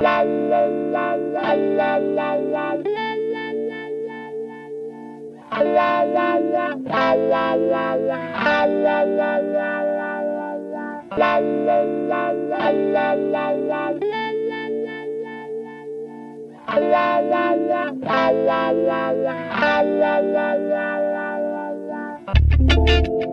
la la la la Mi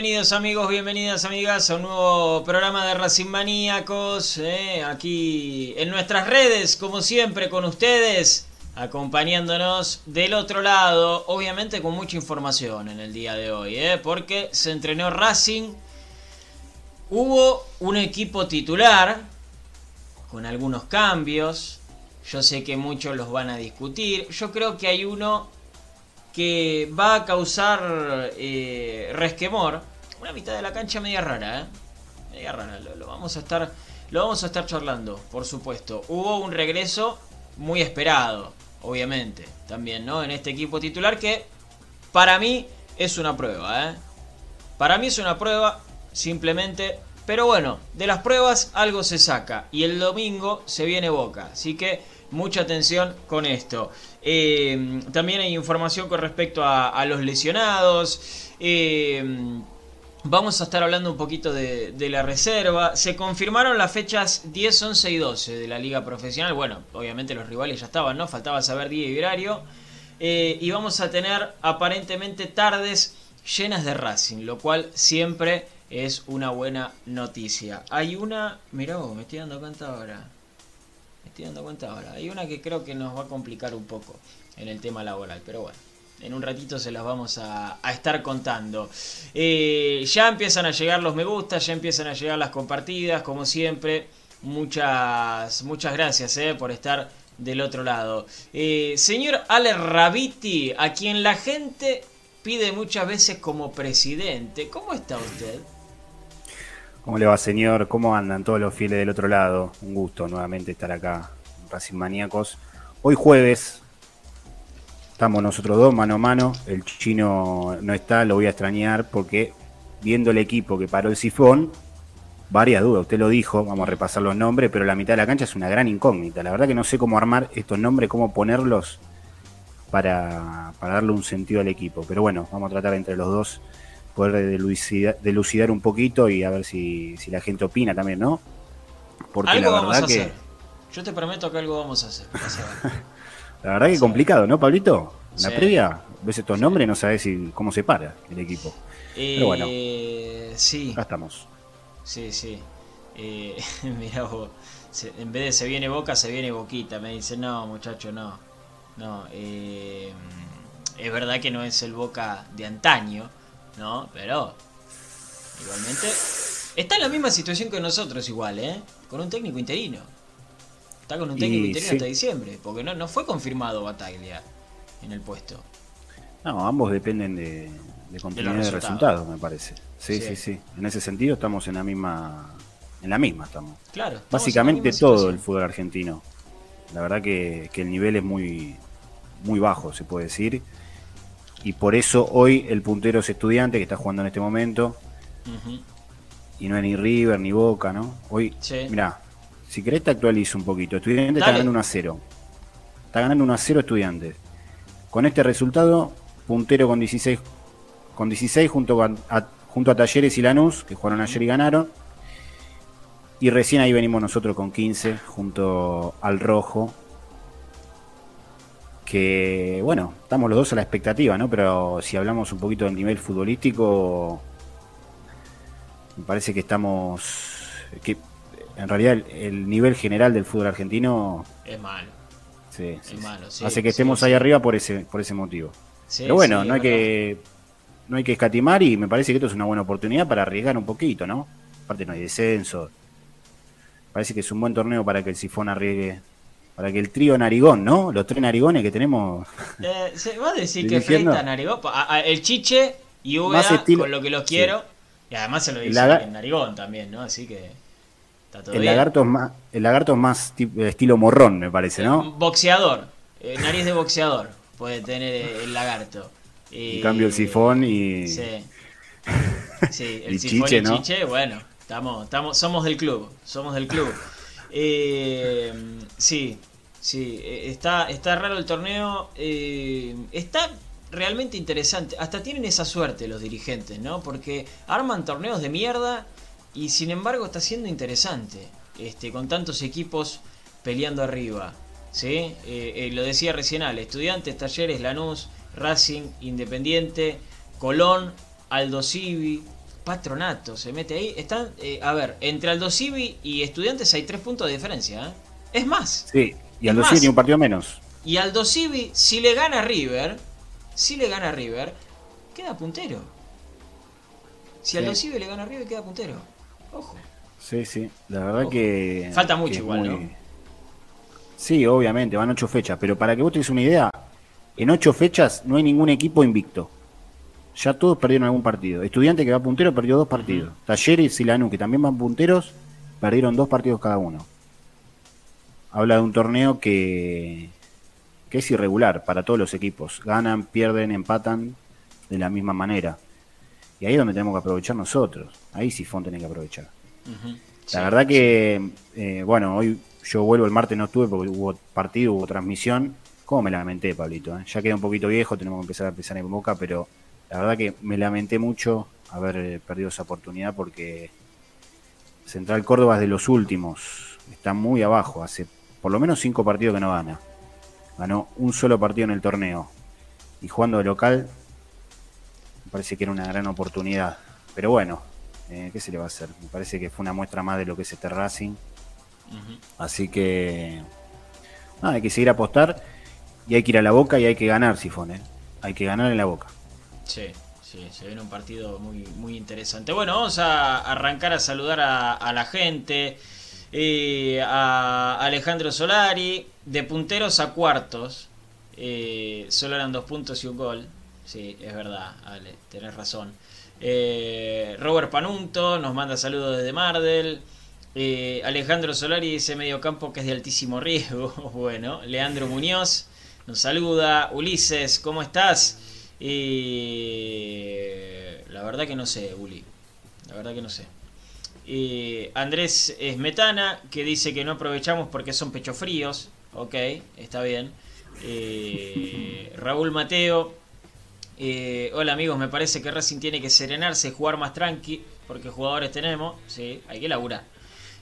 Bienvenidos amigos, bienvenidas amigas a un nuevo programa de Racing Maníacos. eh, aquí en nuestras redes, como siempre, con ustedes, acompañándonos del otro lado. Obviamente con mucha información en el día de hoy, eh, porque se entrenó Racing. Hubo un equipo titular con algunos cambios. Yo sé que muchos los van a discutir. Yo creo que hay uno que va a causar eh, resquemor. Una mitad de la cancha media rara, ¿eh? Media rara. Lo, vamos a estar, lo vamos a estar charlando, por supuesto. Hubo un regreso muy esperado, obviamente, también, ¿no? En este equipo titular que para mí es una prueba, ¿eh? Para mí es una prueba, simplemente. Pero bueno, de las pruebas algo se saca. Y el domingo se viene Boca. Así que mucha atención con esto. Eh, también hay información con respecto a, a los lesionados. Eh, vamos a estar hablando un poquito de, la reserva. Se confirmaron las fechas 10, 11 y 12 de la liga profesional. Bueno, obviamente los rivales ya estaban, ¿no? Faltaba saber día y horario. Eh, y vamos a tener aparentemente tardes llenas de Racing, lo cual siempre es una buena noticia. Hay una... Mirá vos, me estoy dando cuenta ahora me estoy dando cuenta ahora. Hay una que creo que nos va a complicar un poco en el tema laboral, pero bueno. En un ratito se las vamos a, estar contando. Eh, ya empiezan a llegar los me gusta, ya empiezan a llegar las compartidas, como siempre. Muchas, muchas gracias eh, por estar del otro lado. Eh, señor Ale Rabiti, a quien la gente pide muchas veces como presidente, ¿cómo está usted? ¿Cómo le va, señor? ¿Cómo andan todos los fieles del otro lado? Un gusto nuevamente estar acá, Racing Maníacos. Hoy jueves, estamos nosotros dos mano a mano. El chino no está, lo voy a extrañar porque viendo el equipo que paró el sifón, varias dudas. Usted lo dijo, vamos a repasar los nombres, pero la mitad de la cancha es una gran incógnita. La verdad que no sé cómo armar estos nombres, cómo ponerlos para, para darle un sentido al equipo. Pero bueno, vamos a tratar entre los dos poder delucidar, delucidar, un poquito y a ver si, si, la gente opina también, ¿no? Porque algo la verdad vamos a que. Hacer. Yo te prometo que algo vamos a hacer. la verdad que complicado, ¿no, Pablito? En sí. la previa ves estos sí. nombres no sabes si, cómo se para el equipo. Eh, Pero bueno, sí. acá estamos. Sí, sí. Eh, mira vos, se, en vez de se viene Boca, se viene Boquita. Me dice, no, muchacho, no. No, eh, es verdad que no es el Boca de antaño ¿no? Pero igualmente está en la misma situación que nosotros igual, ¿eh? Con un técnico interino. Está con un técnico interino sí. hasta diciembre, porque no, no fue confirmado Bataglia en el puesto. No, ambos dependen de, de continuidad de, de resultados, me parece. Sí, sí, sí, sí, En ese sentido estamos en la misma en la misma estamos. Claro. Estamos Básicamente todo situación. el fútbol argentino. La verdad que, que el nivel es muy muy bajo, se puede decir y por eso hoy el puntero es estudiante que está jugando en este momento. Uh -huh. Y no es ni River ni Boca, ¿no? Hoy, sí. mirá, si querés te actualizo un poquito. Estudiante Dale. está ganando 1 a 0. Está ganando 1 a 0 Estudiantes. Con este resultado, puntero con 16, con 16 junto, a, a, junto a Talleres y Lanús, que jugaron ayer y ganaron. Y recién ahí venimos nosotros con 15, junto al Rojo, que bueno, estamos los dos a la expectativa, ¿no? Pero si hablamos un poquito del nivel futbolístico, me parece que estamos, que en realidad el, el nivel general del fútbol argentino es malo. Sí, sí, es malo, sí, hace que estemos ahí arriba por ese, por ese motivo. Pero bueno, no hay que no hay que escatimar y me parece que esto es una buena oportunidad para arriesgar un poquito, ¿no? Aparte no hay descenso. Parece que es un buen torneo para que el Sifón arriesgue para que el trío Narigón, ¿no? Los tres Narigones que tenemos. Eh, ¿Se va a decir que Freita Narigón? A, a, el Chiche y Úbeda, estilo... con lo que los quiero. Y además se lo dice en Narigón también, ¿no? Así que. Está todo el, bien. Lagarto es más, el lagarto es más tipo, estilo morrón, me parece, ¿no? Boxeador. Eh, nariz de boxeador puede tener el lagarto. Y, en cambio el sifón y. Sí. Sí, el, sifón chiche, y ¿no? chiche, bueno, estamos, estamos, somos del club. Somos del club. Eh, sí, Sí, está, está raro el torneo. Eh, está realmente interesante. Hasta tienen esa suerte los dirigentes, ¿no? Porque arman torneos de mierda y sin embargo está siendo interesante. Este, con tantos equipos peleando arriba. ¿sí? Eh, eh, lo decía recién al Estudiantes, Talleres, Lanús, Racing, Independiente, Colón Aldo Civi, Patronato se mete ahí. Están, eh, a ver, entre Aldo Civi y Estudiantes hay tres puntos de diferencia. ¿eh? Es más. Sí, y Aldo Civi un partido menos. Y Aldo Civi, si le gana a River, si le gana River, queda puntero. Si Aldo Civi le gana a River, queda puntero. Ojo. Sí, sí, la verdad que... Falta mucho igual, ¿no? Sí, obviamente, van ocho fechas, pero para que vos tengas una idea, en ocho fechas no hay ningún equipo invicto. Ya todos perdieron algún partido. Estudiante que va puntero perdió dos partidos. Talleres y Lanú, que también van punteros, perdieron dos partidos cada uno. Habla de un torneo que, que es irregular para todos los equipos. Ganan, pierden, empatan de la misma manera. Y ahí es donde tenemos que aprovechar nosotros. Ahí sí Fon tiene que aprovechar. La verdad que, eh, bueno, hoy yo vuelvo el martes, no estuve porque hubo partido, hubo transmisión. ¿Cómo me lamenté, Pablito? Eh? Ya queda un poquito viejo, tenemos que empezar a pensar en boca, pero la verdad que me lamenté mucho haber eh, perdido esa oportunidad porque Central Córdoba es de los últimos, está muy abajo, hace por lo menos cinco partidos que no gana. Ganó un solo partido en el torneo y jugando de local me parece que era una gran oportunidad. Pero bueno, eh, ¿qué se le va a hacer? Me parece que fue una muestra más de lo que es este Racing. Así que hay que seguir a apostar y hay que ir a la boca y hay que ganar, Sifón. ¿eh? Hay que ganar en la boca. Sí, sí, se viene un partido muy, muy interesante. Bueno, vamos a arrancar a saludar a, la gente. Eh, a Alejandro Solari, de punteros a cuartos. Eh, solo eran dos puntos y un gol. Sí, es verdad, Ale, tenés razón. Eh, Robert Panunto nos manda saludos desde Mardel. Alejandro Solari dice medio campo que es de altísimo riesgo. bueno, Leandro Muñoz nos saluda. Ulises, ¿cómo estás? Y la verdad que no sé, Uli. La verdad que no sé. Y Andrés Esmetana, que dice que no aprovechamos porque son pechos fríos. Ok, está bien. Raúl Mateo. Hola amigos, me parece que Racing tiene que serenarse, jugar más tranqui, porque jugadores tenemos. Sí, hay que laburar.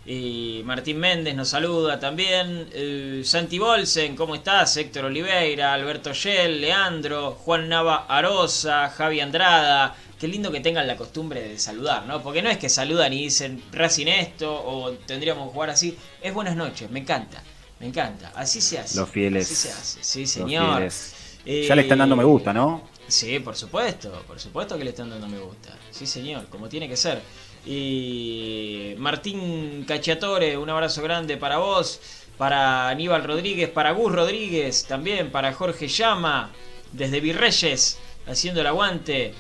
Y Martín Méndez nos saluda también. Eh, Santi Bolsen, ¿cómo estás? Héctor Oliveira, Alberto Shell, Leandro, Juan Nava Arosa, Javi Andrada. Qué lindo que tengan la costumbre de saludar, ¿no? Porque no es que saludan y dicen Racing esto o tendríamos que jugar así. Es buenas noches, me encanta, me encanta. Así se hace. Los fieles. Así se hace, sí, señor. ya le están dando me gusta, ¿no? Sí, por supuesto, por supuesto que le están dando me gusta. Sí, señor, como tiene que ser. Y Martín Cacciatore, un abrazo grande para vos, para Aníbal Rodríguez, para Gus Rodríguez, también para Jorge Llama, desde Virreyes, haciendo el aguante.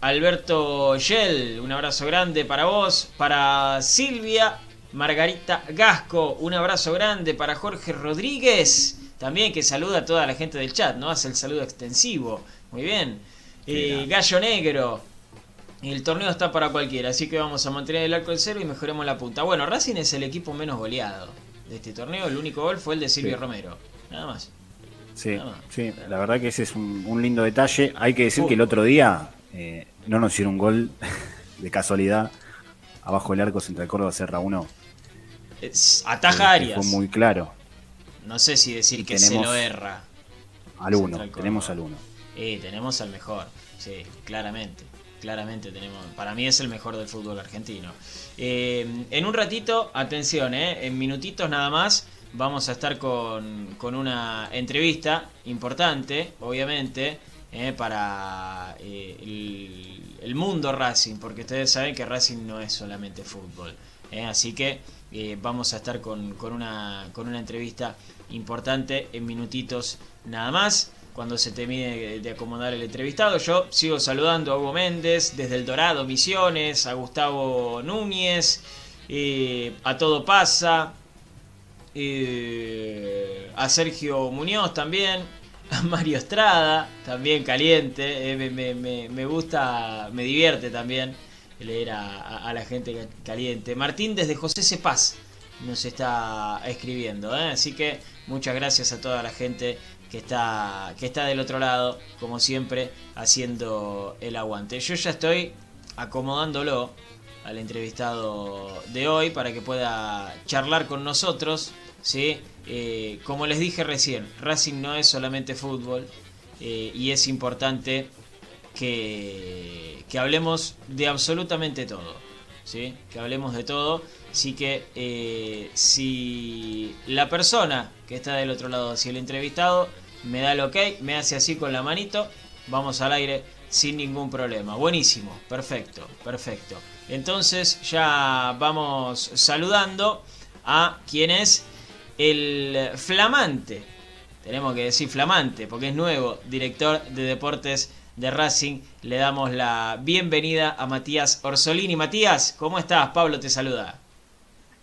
Alberto Yell, un abrazo grande para vos, para Silvia, Margarita Gasco, un abrazo grande para Jorge Rodríguez, también que saluda a toda la gente del chat, ¿no? Hace el saludo extensivo, muy bien. Gallo Negro, el torneo está para cualquiera, así que vamos a mantener el arco en cero y mejoremos la punta. Bueno, Racing es el equipo menos goleado de este torneo. El único gol fue el de Silvio Romero. Nada más. Sí, sí, la verdad que ese es un, lindo detalle. Hay que decir que el otro día eh, no nos hicieron un gol de casualidad. Abajo del arco Central Córdoba Serra 1. Ataja Arias. Fue muy claro. No sé si decir que se lo erra. Al 1, tenemos al 1. Eh, tenemos al mejor, sí, claramente claramente tenemos, para mí es el mejor del fútbol argentino. Eh, en un ratito, atención, eh, en minutitos nada más, vamos a estar con, una entrevista importante, obviamente, eh, para el, mundo Racing, porque ustedes saben que Racing no es solamente fútbol. así que vamos a estar con, con, una, con una entrevista importante en minutitos nada más cuando se termine de acomodar el entrevistado. Yo sigo saludando a Hugo Méndez desde El Dorado, Misiones, a Gustavo Núñez, eh, a Todo Pasa, eh, a Sergio Muñoz también, a Mario Estrada, también caliente, eh, me, gusta, me divierte también leer a, la gente caliente. Martín desde José Cepaz nos está escribiendo, así que muchas gracias a toda la gente que está, que está del otro lado, como siempre, haciendo el aguante. Yo ya estoy acomodándolo al entrevistado de hoy para que pueda charlar con nosotros. ¿sí? Eh, como les dije recién, Racing no es solamente fútbol eh, y es importante que, que hablemos de absolutamente todo. ¿sí? Que hablemos de todo. Así que eh, si la persona que está del otro lado, si el entrevistado me da el ok, me hace así con la manito, vamos al aire sin ningún problema. Buenísimo, perfecto, perfecto. Entonces ya vamos saludando a quien es el flamante, tenemos que decir flamante, porque es nuevo, director de deportes de Racing. Le damos la bienvenida a Matías Orsolini. Matías, ¿cómo estás? Pablo te saluda.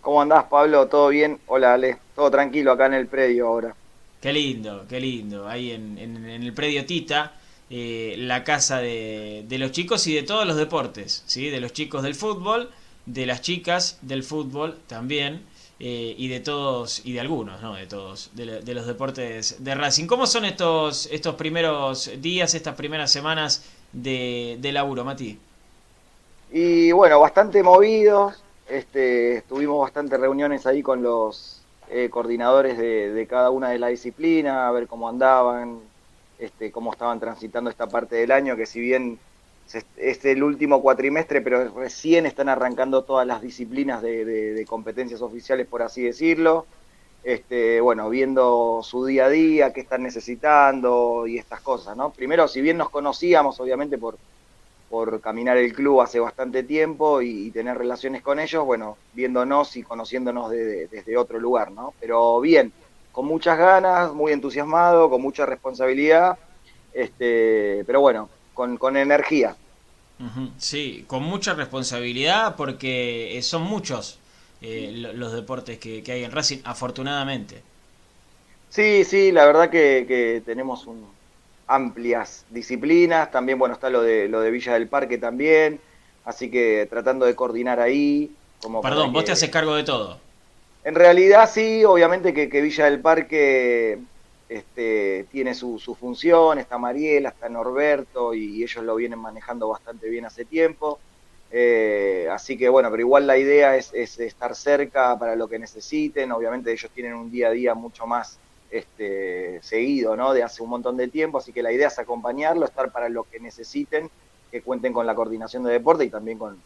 ¿Cómo andás, Pablo? ¿Todo bien? Hola, Ale. Todo tranquilo acá en el predio ahora. Qué lindo, qué lindo. Ahí en, el predio Tita, eh, la casa de, de, los chicos y de todos los deportes, ¿sí? De los chicos del fútbol, de las chicas del fútbol también. Eh, y de todos, y de algunos, no de todos, de, los deportes de Racing. ¿Cómo son estos, estos primeros días, estas primeras semanas de, de laburo, Mati? Y bueno, bastante movidos, este, tuvimos bastantes reuniones ahí con los eh, coordinadores de, cada una de las disciplinas, a ver cómo andaban, este, cómo estaban transitando esta parte del año, que si bien es el último cuatrimestre, pero recién están arrancando todas las disciplinas de, competencias oficiales, por así decirlo. Este, bueno, viendo su día a día, qué están necesitando y estas cosas, ¿no? Primero, si bien nos conocíamos, obviamente, por, por caminar el club hace bastante tiempo y, tener relaciones con ellos, bueno, viéndonos y conociéndonos desde otro lugar, ¿no? Pero bien, con muchas ganas, muy entusiasmado, con mucha responsabilidad, este, pero bueno, con, energía. Sí, con mucha responsabilidad porque eh, son muchos eh, los deportes que, hay en Racing, afortunadamente. Sí, sí, la verdad que, tenemos amplias disciplinas, también bueno está lo de lo de Villa del Parque también, así que tratando de coordinar ahí. Como Perdón, vos te haces cargo de todo. En realidad sí, obviamente que, que Villa del Parque este, tiene su, función, está Mariela, está Norberto y, ellos lo vienen manejando bastante bien hace tiempo. Eh, así que bueno, pero igual la idea es, estar cerca para lo que necesiten. Obviamente ellos tienen un día a día mucho más este, seguido, ¿no? De hace un montón de tiempo, así que la idea es acompañarlo, estar para lo que necesiten, que cuenten con la coordinación de deporte y también con,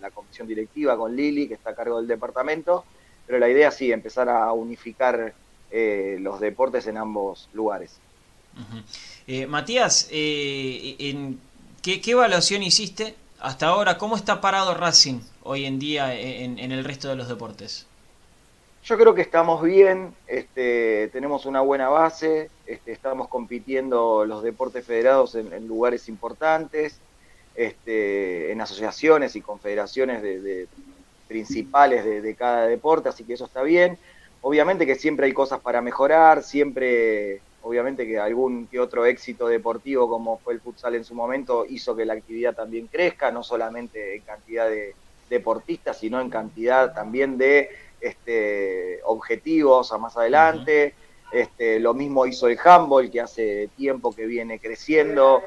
la, comisión directiva, con Lili, que está a cargo del departamento. Pero la idea sí, empezar a unificar eh, los deportes en ambos lugares. Eh, Matías, eh, en, ¿qué, evaluación hiciste hasta ahora? ¿Cómo está parado Racing hoy en día en, el resto de los deportes? Yo creo que estamos bien, este, tenemos una buena base, este, estamos compitiendo los deportes federados en, lugares importantes, este, en asociaciones y confederaciones de, principales de, cada deporte, así que eso está bien. Obviamente que siempre hay cosas para mejorar, siempre, obviamente que algún que otro éxito deportivo como fue el futsal en su momento hizo que la actividad también crezca, no solamente en cantidad de deportistas, sino en cantidad también de este, objetivos a más adelante. Este, lo mismo hizo el handball, que hace tiempo que viene creciendo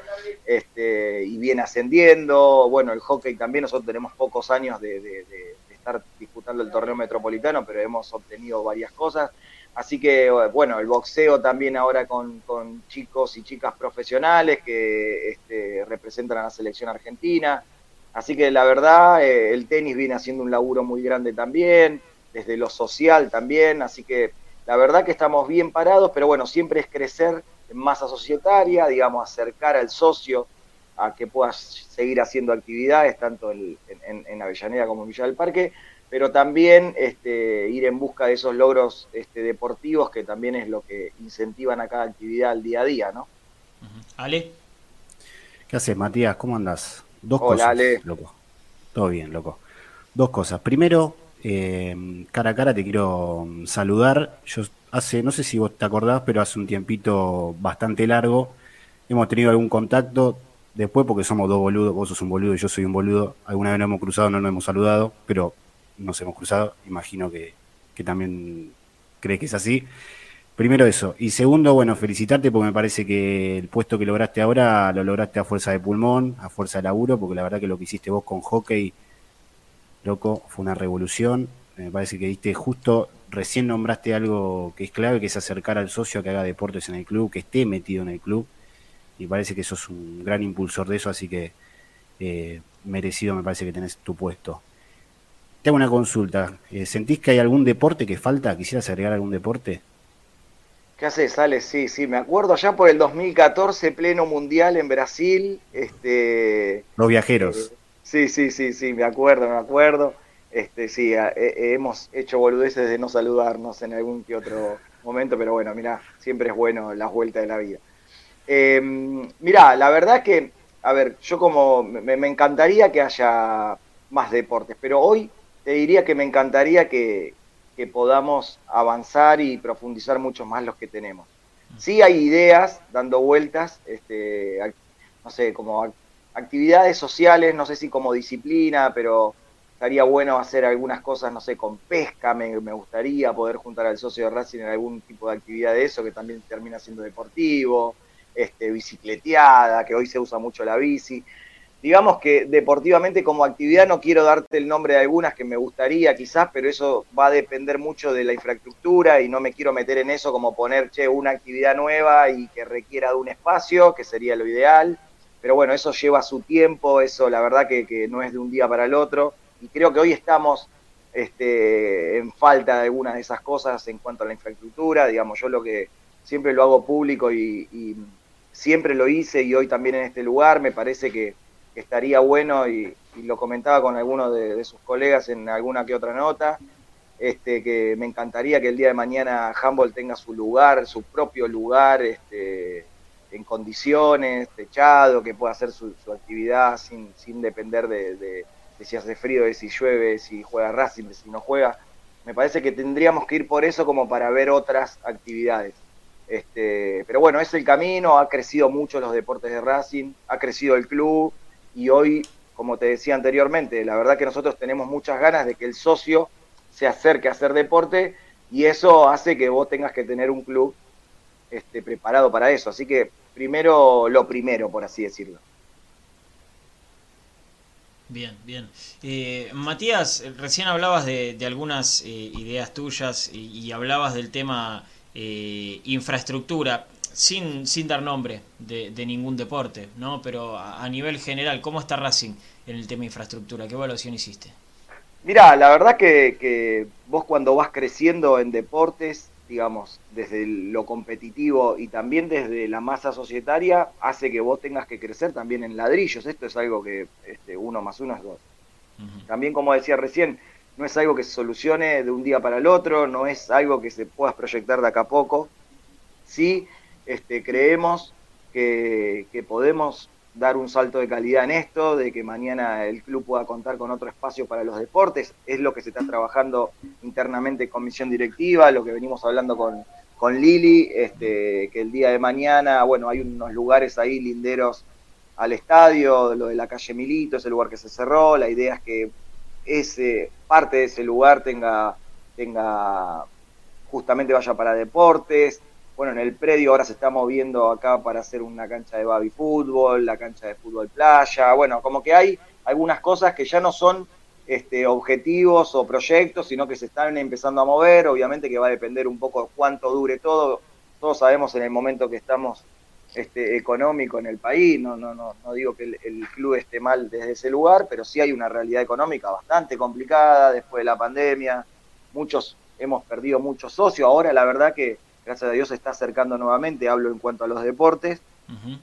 este, y viene ascendiendo. Bueno, el hockey también, nosotros tenemos pocos años de estar disputando el torneo metropolitano, pero hemos obtenido varias cosas. Así que, bueno, el boxeo también ahora con, chicos y chicas profesionales que este, representan a la selección argentina. Así que la verdad, eh, el tenis viene haciendo un laburo muy grande también, desde lo social también. Así que la verdad que estamos bien parados, pero bueno, siempre es crecer en masa societaria, digamos, acercar al socio a que puedas seguir haciendo actividades, tanto en, en, Avellaneda como en Villa del Parque, pero también este, ir en busca de esos logros este, deportivos que también es lo que incentivan a cada actividad al día a día, ¿no? Ale. ¿Qué haces, Matías? ¿Cómo andas? Dos cosas, Ale. loco. Todo bien, loco. Dos cosas. Primero, eh, cara a cara te quiero saludar. Yo hace, no sé si vos te acordás, pero hace un tiempito bastante largo hemos tenido algún contacto Después, porque somos dos boludos, vos sos un boludo y yo soy un boludo, alguna vez nos hemos cruzado, no nos hemos saludado, pero nos hemos cruzado, imagino que, también crees que es así. Primero eso. Y segundo, bueno, felicitarte porque me parece que el puesto que lograste ahora lo lograste a fuerza de pulmón, a fuerza de laburo, porque la verdad que lo que hiciste vos con hockey, loco, fue una revolución. Me parece que diste justo, recién nombraste algo que es clave, que es acercar al socio a que haga deportes en el club, que esté metido en el club y parece que sos un gran impulsor de eso, así que eh, merecido me parece que tenés tu puesto. Te hago una consulta. Eh, ¿Sentís que hay algún deporte que falta? ¿Quisieras agregar algún deporte? ¿Qué haces, Alex? Sí, sí, me acuerdo ya por el 2014, pleno mundial en Brasil. Este, Los viajeros. Eh, sí, sí, sí, sí, me acuerdo, me acuerdo. Este, sí, hemos hecho boludeces de no saludarnos en algún que otro momento, pero bueno, mira, siempre es bueno las vueltas de la vida. Eh, mira, la verdad que, a ver, yo como me, encantaría que haya más deportes, pero hoy te diría que me encantaría que, podamos avanzar y profundizar mucho más los que tenemos. Sí hay ideas dando vueltas, este, no sé, como actividades sociales, no sé si como disciplina, pero estaría bueno hacer algunas cosas, no sé, con pesca, me, gustaría poder juntar al socio de Racing en algún tipo de actividad de eso, que también termina siendo deportivo, este, bicicleteada, que hoy se usa mucho la bici. Digamos que deportivamente como actividad no quiero darte el nombre de algunas que me gustaría quizás, pero eso va a depender mucho de la infraestructura y no me quiero meter en eso como poner, che, una actividad nueva y que requiera de un espacio, que sería lo ideal. Pero bueno, eso lleva su tiempo, eso la verdad que, no es de un día para el otro. Y creo que hoy estamos este, en falta de algunas de esas cosas en cuanto a la infraestructura. Digamos, yo lo que siempre lo hago público y siempre lo hice y hoy también en este lugar, me parece que, estaría bueno y, lo comentaba con algunos de, sus colegas en alguna que otra nota, este, que me encantaría que el día de mañana Humboldt tenga su lugar, su propio lugar, este, en condiciones, techado, que pueda hacer su, actividad sin, sin depender de, si hace frío, de si llueve, si juega Racing, de si no juega. Me parece que tendríamos que ir por eso como para ver otras actividades. Este, pero bueno, es el camino, ha crecido mucho los deportes de Racing, ha crecido el club y hoy, como te decía anteriormente, la verdad que nosotros tenemos muchas ganas de que el socio se acerque a hacer deporte y eso hace que vos tengas que tener un club este, preparado para eso. Así que primero lo primero, por así decirlo. Bien, bien. Eh, Matías, recién hablabas de, algunas eh, ideas tuyas y, hablabas del tema eh, infraestructura, sin, sin dar nombre de, ningún deporte, ¿no? Pero a, nivel general, ¿cómo está Racing en el tema infraestructura? ¿Qué evaluación hiciste? Mira, la verdad que, que vos cuando vas creciendo en deportes, digamos, desde lo competitivo y también desde la masa societaria, hace que vos tengas que crecer también en ladrillos. Esto es algo que este, uno más uno es dos. También, como decía recién, no es algo que se solucione de un día para el otro, no es algo que se pueda proyectar de acá a poco. Sí, este, creemos que, podemos dar un salto de calidad en esto, de que mañana el club pueda contar con otro espacio para los deportes, es lo que se está trabajando internamente en comisión directiva, lo que venimos hablando con, con Lili, este, que el día de mañana, bueno, hay unos lugares ahí linderos al estadio, lo de la calle Milito, ese lugar que se cerró, la idea es que ese, parte de ese lugar tenga, tenga justamente vaya para deportes. Bueno, en el predio ahora se está moviendo acá para hacer una cancha de baby fútbol, la cancha de fútbol playa. Bueno, como que hay algunas cosas que ya no son este, objetivos o proyectos, sino que se están empezando a mover. Obviamente que va a depender un poco de cuánto dure todo. Todos sabemos en el momento que estamos este, económico en el país. No, no, no, no digo que el, club esté mal desde ese lugar, pero sí hay una realidad económica bastante complicada después de la pandemia. Muchos hemos perdido muchos socios. Ahora la verdad que gracias a Dios se está acercando nuevamente. Hablo en cuanto a los deportes.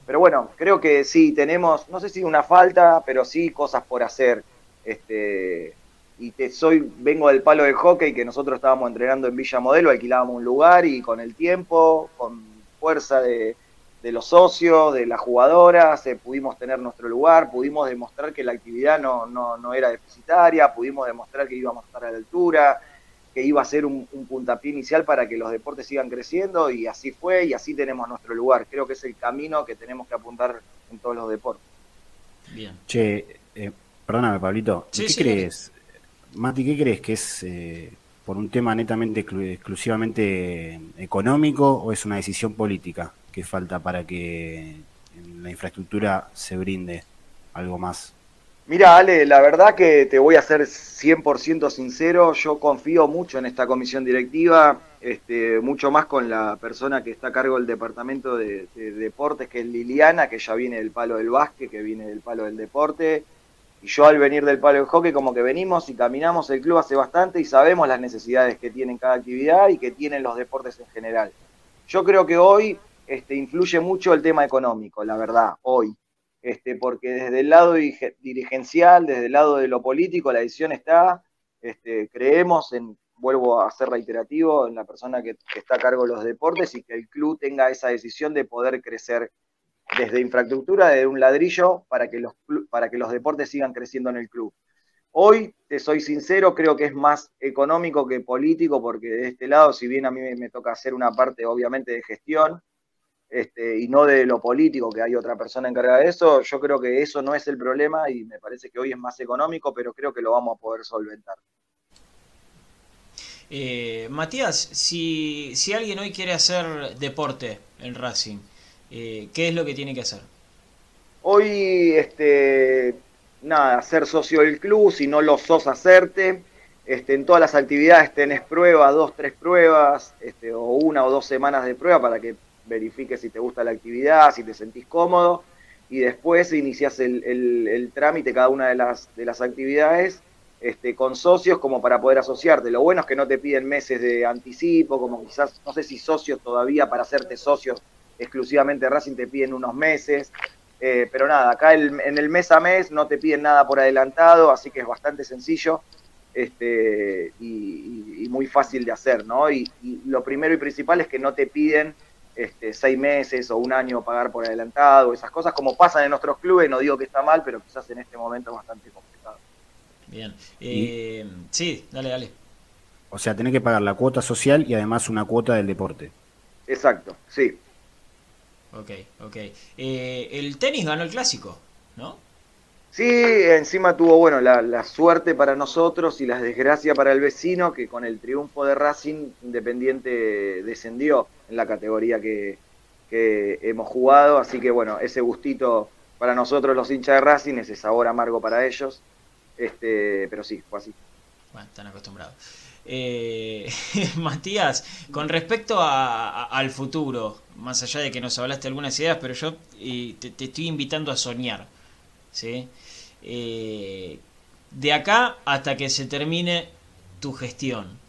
Pero bueno, creo que sí tenemos, no sé si una falta, pero sí cosas por hacer. Este, y te soy, vengo del palo de hockey que nosotros estábamos entrenando en Villa Modelo, alquilábamos un lugar y con el tiempo, con fuerza de, de los socios, de las jugadoras, eh, pudimos tener nuestro lugar, pudimos demostrar que la actividad no, no, no, era deficitaria, pudimos demostrar que íbamos a estar a la altura, que iba a ser un, puntapié inicial para que los deportes sigan creciendo y así fue y así tenemos nuestro lugar. Creo que es el camino que tenemos que apuntar en todos los deportes. Bien. Che, eh, perdóname Pablito, ¿qué crees? Mati, ¿qué crees que es eh, por un tema netamente exclusivamente económico o es una decisión política? que falta para que en la infraestructura se brinde algo más? Mira, Ale, la verdad que te voy a ser 100% sincero, yo confío mucho en esta comisión directiva, este, mucho más con la persona que está a cargo del departamento de, deportes, que es Liliana, que ya viene del palo del básquet, que viene del palo del deporte. Y yo al venir del palo del hockey, como que venimos y caminamos el club hace bastante y sabemos las necesidades que tienen cada actividad y que tienen los deportes en general. Yo creo que hoy este, influye mucho el tema económico, la verdad, hoy. Este, porque desde el lado dirigencial, desde el lado de lo político, la decisión está, este, creemos en vuelvo a ser reiterativo, en la persona que, está a cargo de los deportes y que el club tenga esa decisión de poder crecer desde infraestructura, de un ladrillo, para que, los, para que los deportes sigan creciendo en el club. Hoy, te soy sincero, creo que es más económico que político, porque de este lado, si bien a mí me, toca hacer una parte obviamente de gestión, este, y no de lo político, que hay otra persona encargada de eso, yo creo que eso no es el problema y me parece que hoy es más económico, pero creo que lo vamos a poder solventar. Eh, Matías, si, si, alguien hoy quiere hacer deporte en Racing, eh, ¿qué es lo que tiene que hacer? Hoy, este, nada, ser socio del club, si no lo sos, hacerte. Este, en todas las actividades tenés pruebas, dos, tres pruebas, este, o una o dos semanas de prueba para que verifiques si te gusta la actividad, si te sentís cómodo, y después inicias el, el, el trámite cada una de las, de las actividades este, con socios como para poder asociarte. Lo bueno es que no te piden meses de anticipo, como quizás, no sé si socios todavía para hacerte socios exclusivamente Racing te piden unos meses. Eh, pero nada, acá en el mes a mes no te piden nada por adelantado, así que es bastante sencillo este, y, muy fácil de hacer, ¿no? Y, lo primero y principal es que no te piden este, seis meses o un año pagar por adelantado, esas cosas como pasan en nuestros clubes, no digo que está mal, pero quizás en este momento es bastante complicado. Bien. Eh, sí, dale, dale. O sea, tenés que pagar la cuota social y además una cuota del deporte. Exacto, sí. Ok, ok. Eh, el tenis ganó el clásico, ¿no? Sí, encima tuvo, bueno, la, suerte para nosotros y la desgracia para el vecino, que con el triunfo de Racing, Independiente descendió en la categoría que, que hemos jugado, así que bueno, ese gustito para nosotros los hinchas de Racing, ese sabor amargo para ellos, este, pero sí, fue así. Bueno, están acostumbrados. Eh, Matías, con respecto al futuro, más allá de que nos hablaste algunas ideas, pero yo te, estoy invitando a soñar. ¿Sí? Eh, de acá hasta que se termine tu gestión,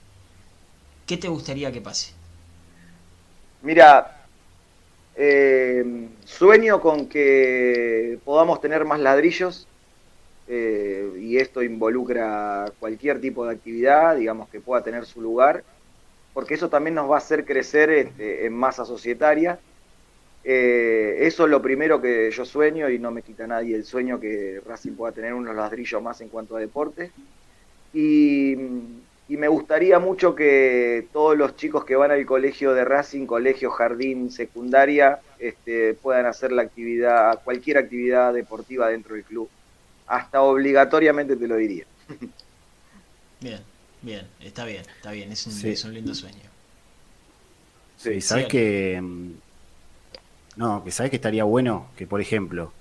¿qué te gustaría que pase? Mira, eh, sueño con que podamos tener más ladrillos eh, y esto involucra cualquier tipo de actividad, digamos, que pueda tener su lugar, porque eso también nos va a hacer crecer este, en masa societaria. Eh, eso es lo primero que yo sueño y no me quita nadie el sueño que Racing pueda tener unos ladrillos más en cuanto a deporte. Y, me gustaría mucho que todos los chicos que van al colegio de Racing, colegio, jardín, secundaria, este, puedan hacer la actividad, cualquier actividad deportiva dentro del club hasta obligatoriamente te lo diría. Bien, bien, está bien, está bien, es un, lindo sueño. Sí, sabes que. No, que sabes que estaría bueno que, por ejemplo,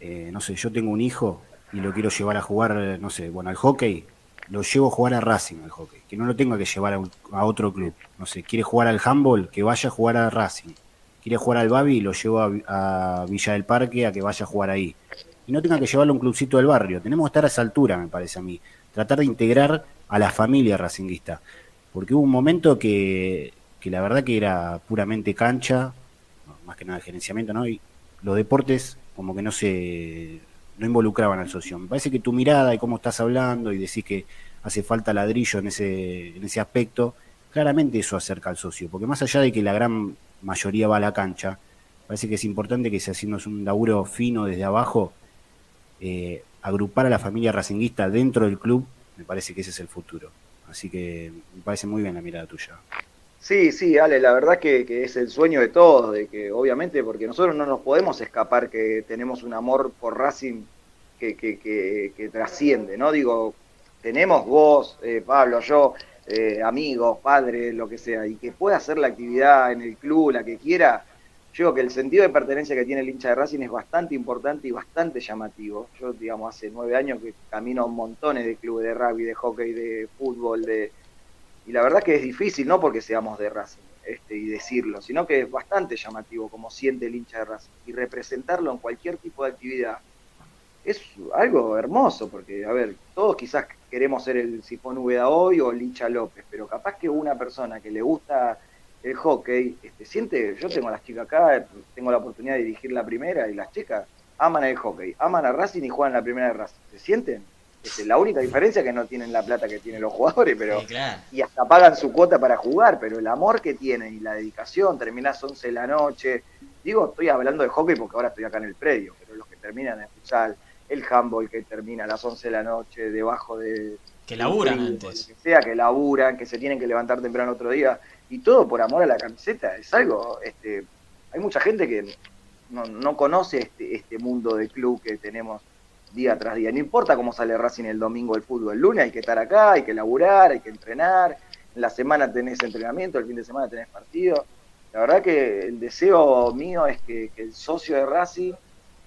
eh, no sé, yo tengo un hijo y lo quiero llevar a jugar, no sé, bueno, al hockey, lo llevo a jugar a Racing al hockey, que no lo tenga que llevar a, otro club. No sé, quiere jugar al handball, que vaya a jugar a Racing. Quiere jugar al Babi, lo llevo a, a Villa del Parque a que vaya a jugar ahí y no tenga que llevarlo a un clubcito del barrio. Tenemos que estar a esa altura, me parece a mí. Tratar de integrar a la familia racinguista. Porque hubo un momento que, que la verdad que era puramente cancha, más que nada gerenciamiento, ¿no? Y los deportes como que no se no involucraban al socio. Me parece que tu mirada y cómo estás hablando y decís que hace falta ladrillo en ese, en ese aspecto, claramente eso acerca al socio, porque más allá de que la gran mayoría va a la cancha, parece que es importante que se haciendo un laburo fino desde abajo eh, agrupar a la familia racinguista dentro del club, me parece que ese es el futuro. Así que me parece muy bien la mirada tuya. Sí, sí, Ale, la verdad que, es el sueño de todos, de que obviamente, porque nosotros no nos podemos escapar que tenemos un amor por Racing que, que, trasciende, ¿no? Digo, tenemos vos, eh, Pablo, yo, eh, amigos, padres, lo que sea, y que pueda hacer la actividad en el club, la que quiera, yo que el sentido de pertenencia que tiene el hincha de Racing es bastante importante y bastante llamativo. Yo, digamos, hace nueve años que camino montones de clubes de rugby, de hockey, de fútbol, de y la verdad que es difícil, no porque seamos de Racing este, y decirlo, sino que es bastante llamativo como siente el hincha de Racing y representarlo en cualquier tipo de actividad es algo hermoso, porque, a ver, todos quizás queremos ser el Sifón Ubeda hoy o Licha López, pero capaz que una persona que le gusta el hockey, este, siente, yo tengo a las chicas acá, tengo la oportunidad de dirigir la primera y las chicas aman el hockey, aman a Racing y juegan la primera de Racing. ¿Se sienten? Este, la única diferencia es que no tienen la plata que tienen los jugadores, pero y hasta pagan su cuota para jugar, pero el amor que tienen y la dedicación, terminás 11 de la noche, digo, estoy hablando de hockey porque ahora estoy acá en el predio, pero los que terminan en futsal, el handball que termina a las 11 de la noche debajo de... Que laburan antes. Que sea, que laburan, que se tienen que levantar temprano otro día, y todo por amor a la camiseta, es algo, este, hay mucha gente que no, no conoce este, este mundo de club que tenemos día tras día. No importa cómo sale Racing el domingo el fútbol, el lunes hay que estar acá, hay que laburar, hay que entrenar, en la semana tenés entrenamiento, el fin de semana tenés partido. La verdad que el deseo mío es que, el socio de Racing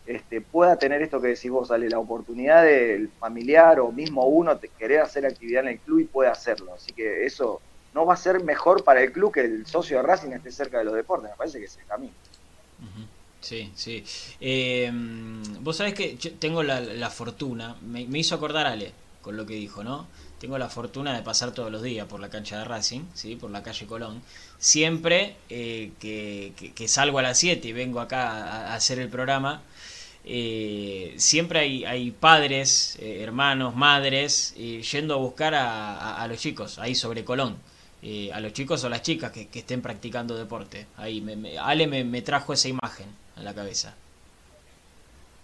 este, pueda tener esto que decís vos, sale la oportunidad del familiar o mismo uno te querer hacer actividad en el club y puede hacerlo. Así que eso no va a ser mejor para el club que el socio de Racing esté cerca de los deportes. Me parece que es el camino. Sí, sí. Eh, vos sabés que yo tengo la, fortuna, me, hizo acordar Ale con lo que dijo, ¿no? Tengo la fortuna de pasar todos los días por la cancha de Racing, ¿sí? por la calle Colón. Siempre eh, que, que, salgo a las 7 y vengo acá a hacer el programa, eh, siempre hay, hay padres, eh, hermanos, madres, eh, yendo a buscar a, los chicos, ahí sobre Colón, a los chicos o las chicas que, estén practicando deporte. Ahí me, Ale me, trajo esa imagen la cabeza.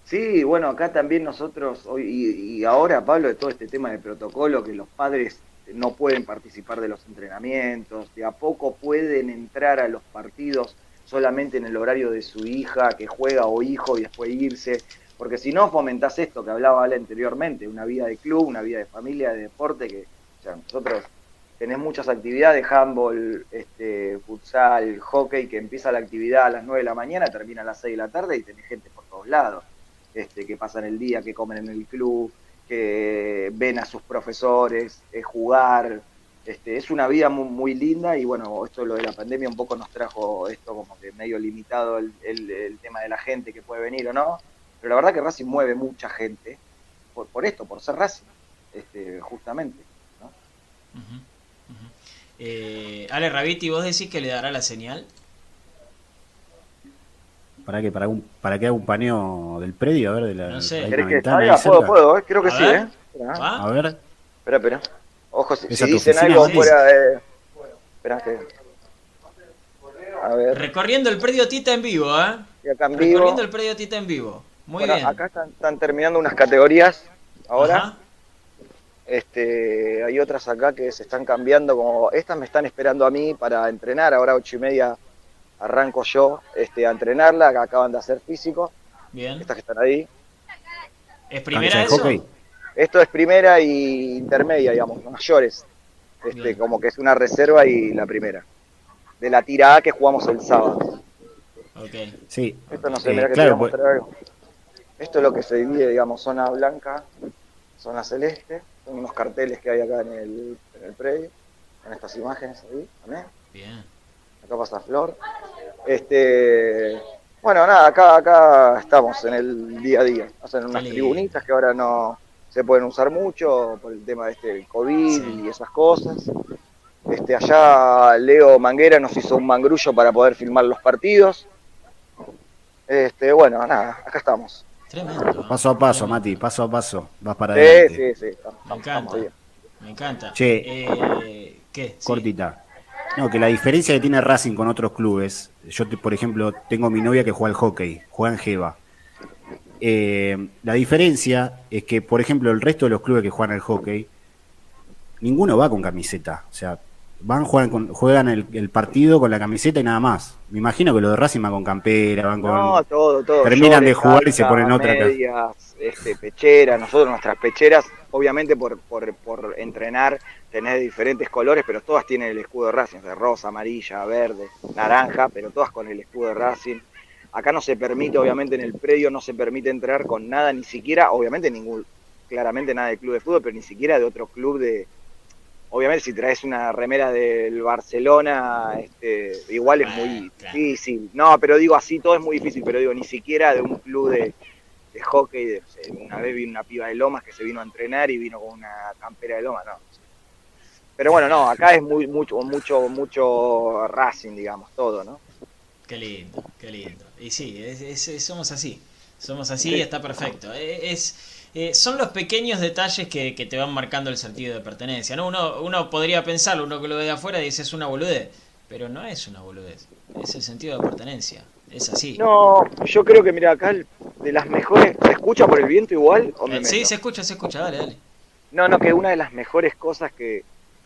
Sí, bueno, acá también nosotros, hoy y, y ahora Pablo, de todo este tema de protocolo, que los padres no pueden participar de los entrenamientos, de a poco pueden entrar a los partidos solamente en el horario de su hija que juega o hijo y después irse, porque si no fomentás esto que hablaba Ale anteriormente, una vida de club, una vida de familia, de deporte, que nosotros tenés muchas actividades, handball, este, futsal, hockey, que empieza la actividad a las 9 de la mañana, termina a las 6 de la tarde y tenés gente por todos lados, este, que pasan el día, que comen en el club, que ven a sus profesores, eh, jugar, este, es una vida muy, linda y bueno, esto lo de la pandemia un poco nos trajo esto como que medio limitado el, tema de la gente que puede venir o no, pero la verdad que Racing mueve mucha gente por, por esto, por ser Racing, este, justamente. ¿no? Eh, Ale Rabiti, ¿vos decís que le dará la señal? ¿Para qué? ¿Para, un, ¿Para que haga un paneo del predio? A ver, de la, no sé. que Puedo, puedo, ¿eh? creo que sí, ¿eh? A ver. Espera, espera. Ojo, si, dicen algo fuera de. Espera A ver. Recorriendo el predio Tita en vivo, ¿eh? Recorriendo el predio Tita en vivo. Muy bien. Acá están, terminando unas categorías ahora. Este, hay otras acá que se están cambiando, como estas me están esperando a mí para entrenar. Ahora ocho y media arranco yo este, a entrenarla, que acaban de hacer físico. Bien. Estas que están ahí. ¿Es primera eso? Esto es primera y intermedia, digamos, mayores. Este, como que es una reserva y la primera. De la tira A que jugamos el sábado. Ok. Sí. Esto no sé, mira que te voy a pues- mostrar algo. Esto es lo que se divide, digamos, zona blanca, zona celeste. Unos carteles que hay acá en el, en el predio. Con estas imágenes ahí también. Bien. Acá pasa Flor. Este, bueno, nada, acá, acá estamos en el día a día. Hacen unas tribunitas que ahora no, se pueden usar mucho por el tema de este COVID y esas cosas. Este, allá Leo Manguera nos hizo un mangrullo para poder filmar los partidos. Este, bueno, nada, acá estamos. Tremendo. Paso a paso, Mati, paso a paso. Vas para sí, adelante. Sí, sí, Me encanta. Me encanta. Che, eh, ¿qué? Cortita. No, que la diferencia que tiene Racing con otros clubes, yo por ejemplo tengo mi novia que juega al hockey, juega en Jeva. Eh, la diferencia es que, por ejemplo, el resto de los clubes que juegan al hockey, ninguno va con camiseta. O sea, van, juegan, con, juegan el, partido con la camiseta y nada más. Me imagino que lo de Racing van con campera, van con. No, todo, todo. Terminan de jugar y se ponen otra. Medias, este, pecheras, nosotros nuestras pecheras, obviamente por, por, por entrenar, tenés diferentes colores, pero todas tienen el escudo de Racing, o rosa, amarilla, verde, naranja, pero todas con el escudo de Racing. Acá no se permite, obviamente en el predio no se permite entrar con nada, ni siquiera, obviamente ningún, claramente nada de club de fútbol, pero ni siquiera de otro club de, obviamente si traes una remera del Barcelona, este, igual es muy difícil. No, pero digo así, todo es muy difícil, pero digo, ni siquiera de un club de, hockey, una vez vi una piba de Lomas que se vino a entrenar y vino con una campera de Lomas, no. Pero bueno, no, acá es muy mucho mucho mucho Racing, digamos, todo, ¿no? Qué lindo, qué lindo. Y sí, somos así. Somos así y está perfecto. E, es, eh, son los pequeños detalles que, te van marcando el sentido de pertenencia. ¿no? Uno, uno podría pensarlo, uno que lo ve de afuera dice es una boludez. Pero no es una boludez. Es el sentido de pertenencia. Es así. No, yo creo que, mira, acá de las mejores. ¿Se escucha por el viento igual? O me sí, se escucha, se escucha. Dale, dale. No, no, que una de las mejores cosas que,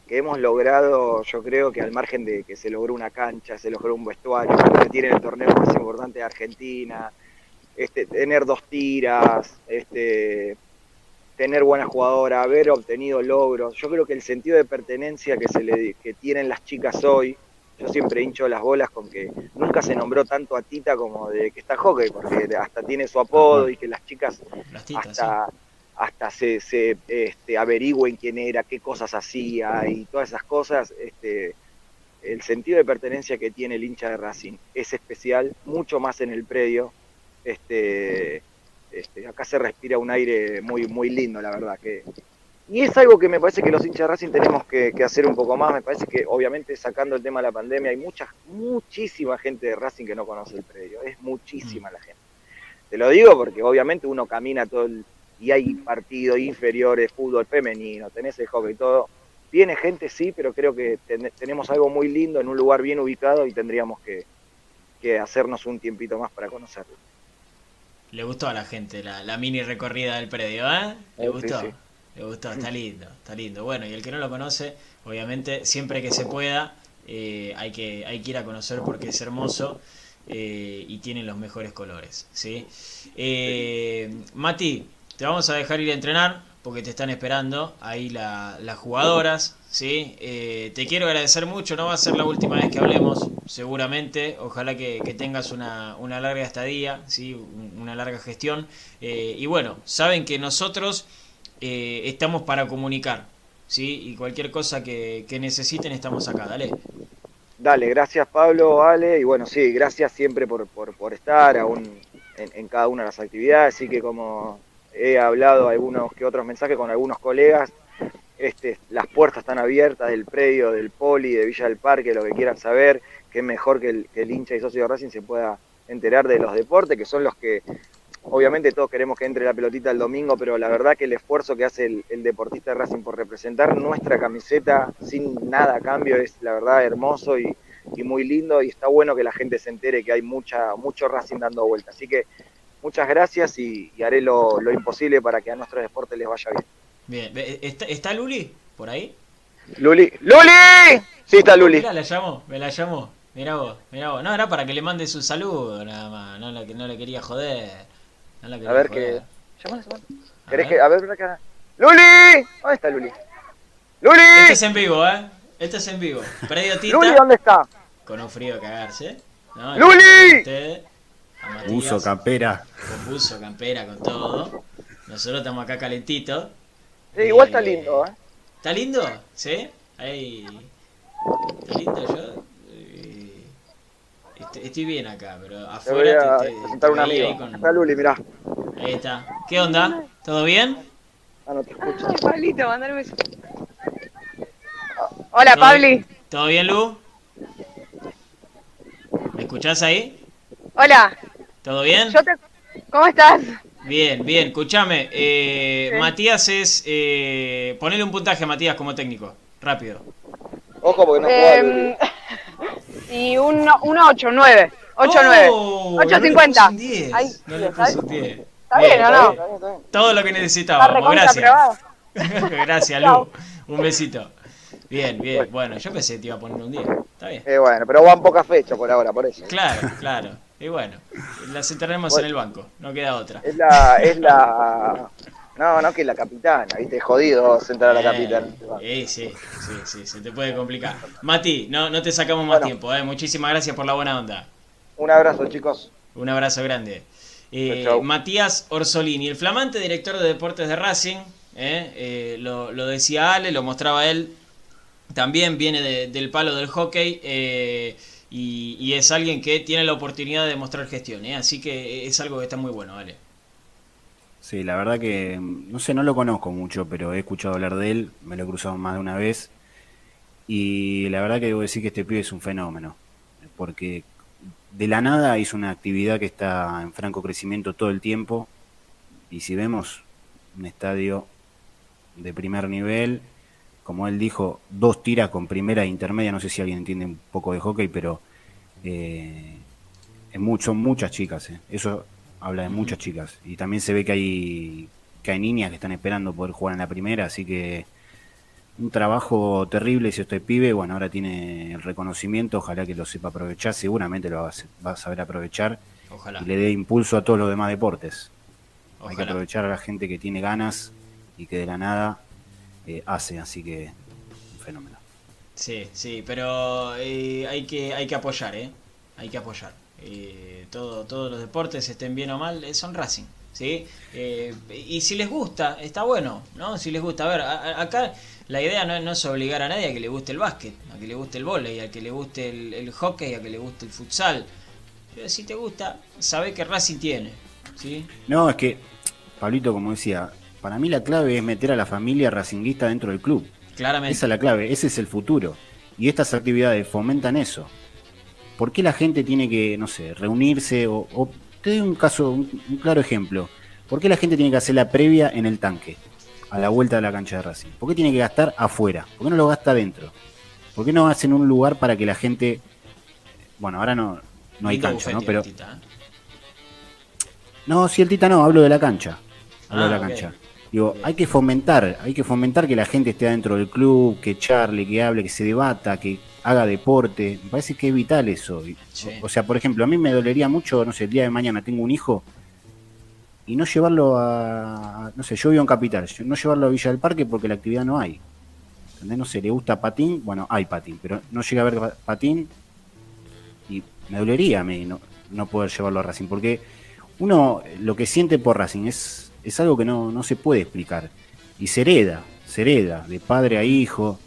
que hemos logrado, yo creo que al margen de que se logró una cancha, se logró un vestuario, que tiene el torneo más importante de Argentina, este, tener dos tiras, este, tener buena jugadora, haber obtenido logros. Yo creo que el sentido de pertenencia que, se le, que tienen las chicas hoy, yo siempre hincho las bolas con que nunca se nombró tanto a Tita como de que está hockey, porque hasta tiene su apodo y que las chicas hasta, hasta se, se este, averigüen quién era, qué cosas hacía y todas esas cosas. Este, el sentido de pertenencia que tiene el hincha de Racing es especial, mucho más en el predio. Este, este, acá se respira un aire muy, muy lindo, la verdad. que Y es algo que me parece que los hinchas de Racing tenemos que, hacer un poco más. Me parece que, obviamente, sacando el tema de la pandemia, hay mucha, muchísima gente de Racing que no conoce el predio. Es muchísima la gente. Te lo digo porque, obviamente, uno camina todo el y hay partidos inferiores, fútbol femenino, tenés el hockey y todo. Viene gente, sí, pero creo que tenemos algo muy lindo en un lugar bien ubicado y tendríamos que, hacernos un tiempito más para conocerlo. Le gustó a la gente la, mini recorrida del predio, ¿eh? Le gustó. Le gustó, está lindo, está lindo. Bueno, y el que no lo conoce, obviamente, siempre que se pueda, eh, hay, que, hay que ir a conocer porque es hermoso eh, y tiene los mejores colores, ¿sí? Eh, Mati, te vamos a dejar ir a entrenar porque te están esperando ahí las jugadoras. ¿sí? Eh, te quiero agradecer mucho, no va a ser la última vez que hablemos, seguramente. Ojalá que, tengas una, larga estadía, ¿sí? una larga gestión. Eh, y bueno, saben que nosotros eh, estamos para comunicar. ¿sí? Y cualquier cosa que, necesiten, estamos acá. Dale. Dale, gracias Pablo, Ale. Y bueno, sí, gracias siempre por, estar aún en cada una de las actividades. Así que como he hablado algunos que otros mensajes con algunos colegas. Este, las puertas están abiertas del predio, del poli, de Villa del Parque, lo que quieran saber, que es mejor que el, hincha y socio de Racing se pueda enterar de los deportes, que son los que, obviamente todos queremos que entre la pelotita el domingo, pero la verdad que el esfuerzo que hace el, deportista de Racing por representar nuestra camiseta sin nada a cambio es la verdad hermoso y, y muy lindo y está bueno que la gente se entere que hay mucha, mucho Racing dando vuelta. Así que muchas gracias y, haré lo, imposible para que a nuestros deportes les vaya bien. Bien, ¿está, Luli por ahí? Luli, ¡Luli! Sí, está Luli. Mira, la llamó, me la llamó. Mira vos, mira vos. No, era para que le mande su saludo nada más. No, la, no le quería joder. No la quería a ver qué. Llámala, ¿Querés que.? A ver, acá. ¡Luli! ¿Dónde está Luli? ¡Luli! Este es en vivo, ¿eh? Este es en vivo. Predio Tita. ¿Luli dónde está? Con un frío cagarse. ¿no? ¡Luli! Buzo, campera. Con buzo, campera, con todo. Nosotros estamos acá calentitos. Sí, igual está lindo, ¿eh? ¿Está lindo? ¿Sí? Ahí. Está lindo yo. Eh, estoy, bien acá, pero afuera te, voy a te, un amigo. Con... Está Luli, mirá. Ahí está. ¿Qué onda? ¿Todo bien? Ah, no te escucho. Ay, Pablito, mandar un beso. Hola, Pabli. ¿Todo bien, Lu? ¿Me escuchás ahí? Hola. ¿Todo bien? ¿Cómo estás? Bien, bien. Escúchame. Eh, Matías es... Eh... Ponele un puntaje a Matías como técnico. Rápido. Ojo porque no eh, Y un, un 8, 9. 8, 9. 8, 50. no le puse un 10. Está bien, ¿o no? Todo lo que necesitábamos. Gracias. Gracias, Lu. Un besito. Bien, bien. Bueno, yo pensé que te iba a poner un 10. Está bien. Eh, bueno, pero van pocas fechas por ahora, por eso. Claro, claro. Y bueno, las enterremos en el banco, no queda otra. Es la, es la, no, no que es la capitana, viste, jodido sentar a la eh, capitana. Sí, sí, sí, sí, se te puede complicar. Mati, no, no te sacamos más tiempo, eh. muchísimas gracias por la buena onda. Un abrazo, chicos. Un abrazo grande. Eh, Matías Orsolini, el flamante director de deportes de Racing, eh, lo, lo decía Ale, lo mostraba él, también viene del palo del hockey eh, y, es alguien que tiene la oportunidad de mostrar gestión, ¿eh? así que es algo que está muy bueno, ¿vale? Sí, la verdad que, no sé, no lo conozco mucho, pero he escuchado hablar de él, me lo he cruzado más de una vez y la verdad que debo decir que este pibe es un fenómeno, porque de la nada hizo una actividad que está en franco crecimiento todo el tiempo y si vemos un estadio de primer nivel, como él dijo, dos tiras con primera e intermedia, no sé si alguien entiende un poco de hockey, pero eh, son muchas chicas, eh. eso habla de muchas chicas. Y también se ve que hay, que hay niñas que están esperando poder jugar en la primera, así que un trabajo terrible si este pibe, bueno, ahora tiene el reconocimiento, ojalá que lo sepa aprovechar, seguramente lo va a, saber aprovechar y le dé impulso a todos los demás deportes. Hay que aprovechar a la gente que tiene ganas y que de la nada eh, hace, así que un fenómeno. Sí, sí, pero eh, hay, que, hay que apoyar, ¿eh? Hay que apoyar. Eh, todo, todos los deportes, estén bien o mal, son Racing. ¿sí? y si les gusta, está bueno, ¿no? Si les gusta, a ver, acá la idea no, es obligar a nadie a que le guste el básquet, a que le guste el vóley, a que le guste el, hockey, a que le guste el futsal. Pero si te gusta, sabe que Racing tiene, ¿sí? No, es que, Pablito, como decía, para mí la clave es meter a la familia racinguista dentro del club. Claramente. Esa es la clave, ese es el futuro. Y estas actividades fomentan eso. ¿Por qué la gente tiene que, no sé, reunirse? O, te doy un caso, un, claro ejemplo. ¿Por qué la gente tiene que hacer la previa en el tanque? A la vuelta de la cancha de Racing. ¿Por qué tiene que gastar afuera? ¿Por qué no lo gasta adentro? ¿Por qué no hacen un lugar para que la gente... Bueno, ahora no, no hay cancha, ¿no? Pero... ¿eh? No, si el Tita no, hablo de la cancha. Hablo de la ah, cancha. Digo, hay que fomentar, hay que fomentar que la gente esté dentro del club, que charle, que hable, que se debata, que haga deporte. Me parece que es vital eso. O, sea, por ejemplo, a mí me dolería mucho, no sé, el día de mañana tengo un hijo y no llevarlo a, no sé, yo vivo en Capital, no llevarlo a Villa del Parque porque la actividad no hay. ¿Entendés? No sé, le gusta patín, bueno, hay patín, pero no llega a ver patín y me dolería a mí no, no poder llevarlo a Racing, porque uno lo que siente por Racing es es algo que no, se puede explicar. Y se hereda, se hereda, de padre a hijo.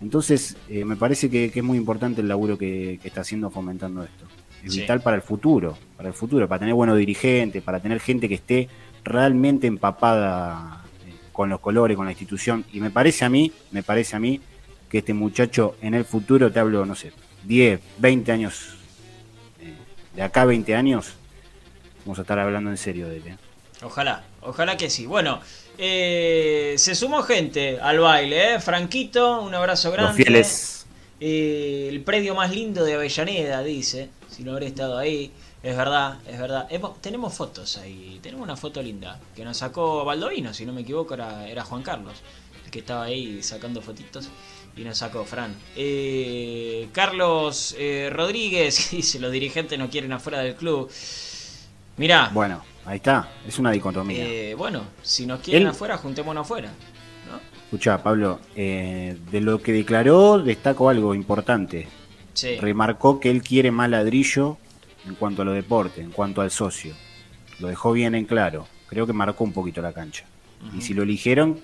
Entonces, eh, me parece que, es muy importante el laburo que, está haciendo fomentando esto. Es vital para el futuro, para el futuro, para tener buenos dirigentes, para tener gente que esté realmente empapada eh, con los colores, con la institución. Y me parece a mí, me parece a mí que este muchacho en el futuro, te hablo, no sé, 10, 20 años, eh, de acá 20 años, vamos a estar hablando en serio de él. Ojalá, ojalá que sí. Bueno, eh, se sumó gente al baile, ¿eh? Franquito, un abrazo grande. Los fieles. Eh, el predio más lindo de Avellaneda, dice, si no habré estado ahí. Es verdad, es verdad. tenemos fotos ahí, tenemos una foto linda que nos sacó Baldovino, si no me equivoco, era, era Juan Carlos, el que estaba ahí sacando fotitos y nos sacó Fran. Eh, Carlos Rodríguez dice, los dirigentes no quieren afuera del club. Mirá. Bueno Ahí está, es una dicotomía. Eh, bueno, si nos quieren afuera, juntémonos afuera. ¿no? Escucha, Pablo, eh, de lo que declaró, destaco algo importante. Remarcó que él quiere más ladrillo en cuanto a lo deporte, en cuanto al socio. Lo dejó bien en claro. Creo que marcó un poquito la cancha. Y si lo eligieron,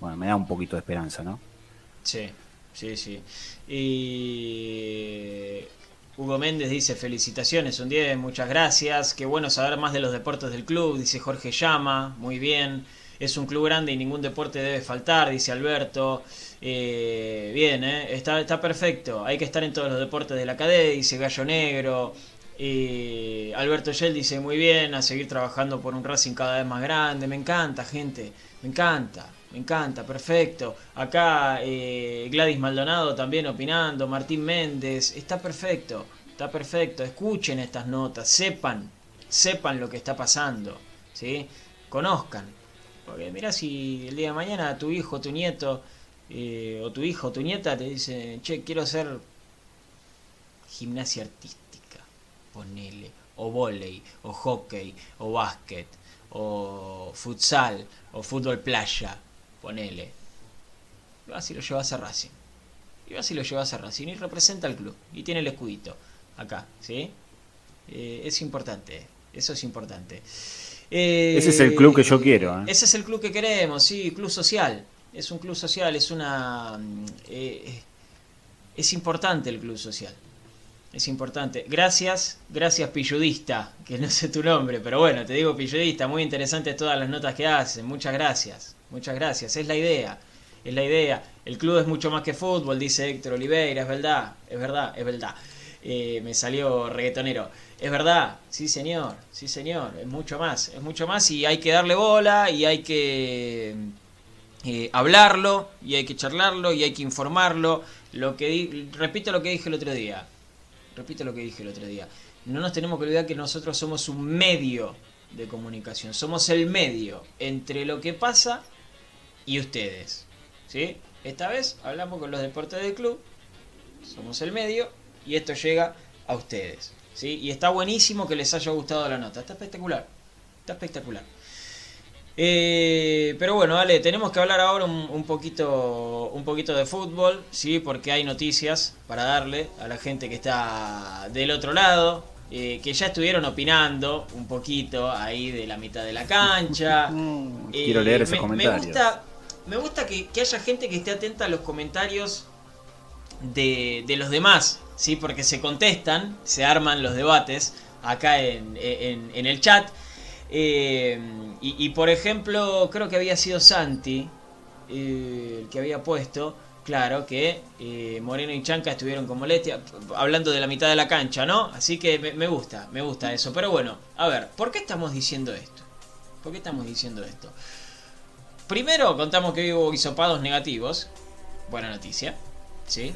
bueno, me da un poquito de esperanza, ¿no? Sí, sí, sí. Y Hugo Méndez dice felicitaciones, un 10, muchas gracias. Qué bueno saber más de los deportes del club, dice Jorge Llama, muy bien. Es un club grande y ningún deporte debe faltar, dice Alberto. Eh, bien, eh, está, está perfecto. Hay que estar en todos los deportes de la cadena, dice Gallo Negro. Eh, Alberto Yel dice muy bien, a seguir trabajando por un Racing cada vez más grande. Me encanta, gente, me encanta. Me encanta, perfecto. Acá eh, Gladys Maldonado también opinando, Martín Méndez, está perfecto, está perfecto. Escuchen estas notas, sepan, sepan lo que está pasando, ¿sí? Conozcan. Porque mira si el día de mañana tu hijo, tu nieto, eh, o tu hijo, tu nieta te dice, che, quiero hacer gimnasia artística, ponele, o volei, o hockey, o básquet, o futsal, o fútbol playa ponele. Vas y lo llevas a Racing. Y vas y lo llevas a Racing y representa al club. Y tiene el escudito acá, ¿sí? Eh, es importante, eso es importante. ese es el club que yo quiero. ¿eh? Ese es el club que queremos, sí, club social. es un club social, es una... mm, eh, es importante el club social. Es importante. Gracias, gracias Pilludista, que no sé tu nombre, pero bueno, te digo Pilludista, muy interesantes todas las notas que hacen. Muchas gracias, muchas gracias. Es la idea, es la idea. El club es mucho más que fútbol, dice Héctor Oliveira, es verdad, es verdad, es verdad. Eh, me salió reggaetonero. Es verdad, sí señor, sí señor, es mucho más, es mucho más y hay que darle bola y hay que eh, hablarlo y hay que charlarlo y hay que informarlo. Lo que repito lo que dije el otro día. Repito lo que dije el otro día. No nos tenemos que olvidar que nosotros somos un medio de comunicación. Somos el medio entre lo que pasa y ustedes. ¿Sí? Esta vez hablamos con los deportes del club. Somos el medio y esto llega a ustedes. ¿Sí? Y está buenísimo que les haya gustado la nota. Está espectacular. Está espectacular. Eh, pero bueno, Ale, tenemos que hablar ahora un, un poquito, un poquito de fútbol, sí, porque hay noticias para darle a la gente que está del otro lado, eh, que ya estuvieron opinando un poquito ahí de la mitad de la cancha. Mm, Eh, Quiero leer esos me, comentarios. Me gusta, me gusta que, haya gente que esté atenta a los comentarios de, los demás, ¿sí? Porque se contestan, se arman los debates acá en, el chat. Eh, y, y, por ejemplo, creo que había sido Santi eh, el que había puesto, claro, que eh, Moreno y Chanca estuvieron con molestia, hablando de la mitad de la cancha, ¿no? Así que me, me gusta, me gusta eso. Pero bueno, a ver, ¿por qué estamos diciendo esto? ¿Por qué estamos diciendo esto? Primero contamos que hubo hisopados negativos. Buena noticia. ¿Sí?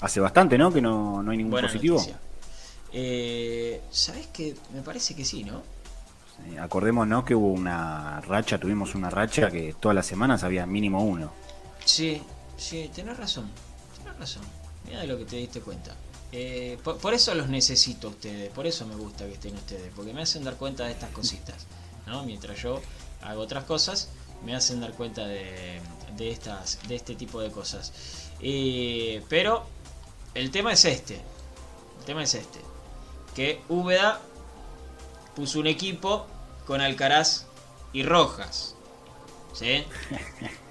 Hace bastante, ¿no? Que no, no hay ningún Buena positivo. Eh, ¿Sabes qué? Me parece que sí, ¿no? Eh, acordémonos que hubo una racha, tuvimos una racha que todas las semanas había mínimo uno. Sí, sí, tenés razón. Tenés razón. Mira de lo que te diste cuenta. Eh, por, por eso los necesito a ustedes. Por eso me gusta que estén ustedes. Porque me hacen dar cuenta de estas cositas. ¿no? Mientras yo hago otras cosas, me hacen dar cuenta de, de estas, de este tipo de cosas. Eh, pero el tema es este. El tema es este. Que Úbeda puso un equipo con Alcaraz y Rojas. ¿Sí?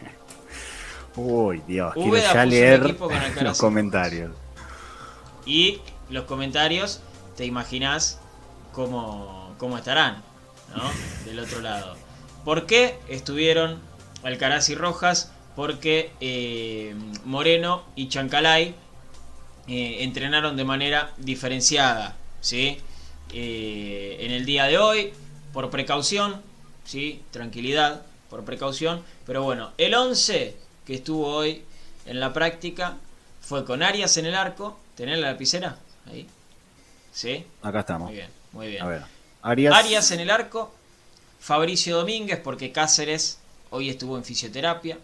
Uy, Dios, quiero ya leer los comentarios. Y los comentarios, te imaginás cómo, cómo estarán, ¿no? Del otro lado. ¿Por qué estuvieron Alcaraz y Rojas? Porque eh, Moreno y Chancalay eh, entrenaron de manera diferenciada, ¿sí? Eh, en el día de hoy, por precaución, ¿sí? Tranquilidad, por precaución. Pero bueno, el 11 que estuvo hoy en la práctica fue con Arias en el arco. ¿Tenés la lapicera? Ahí. ¿Sí? Acá estamos. Muy bien, muy bien. A ver. Arias. Arias en el arco. Fabricio Domínguez, porque Cáceres hoy estuvo en fisioterapia.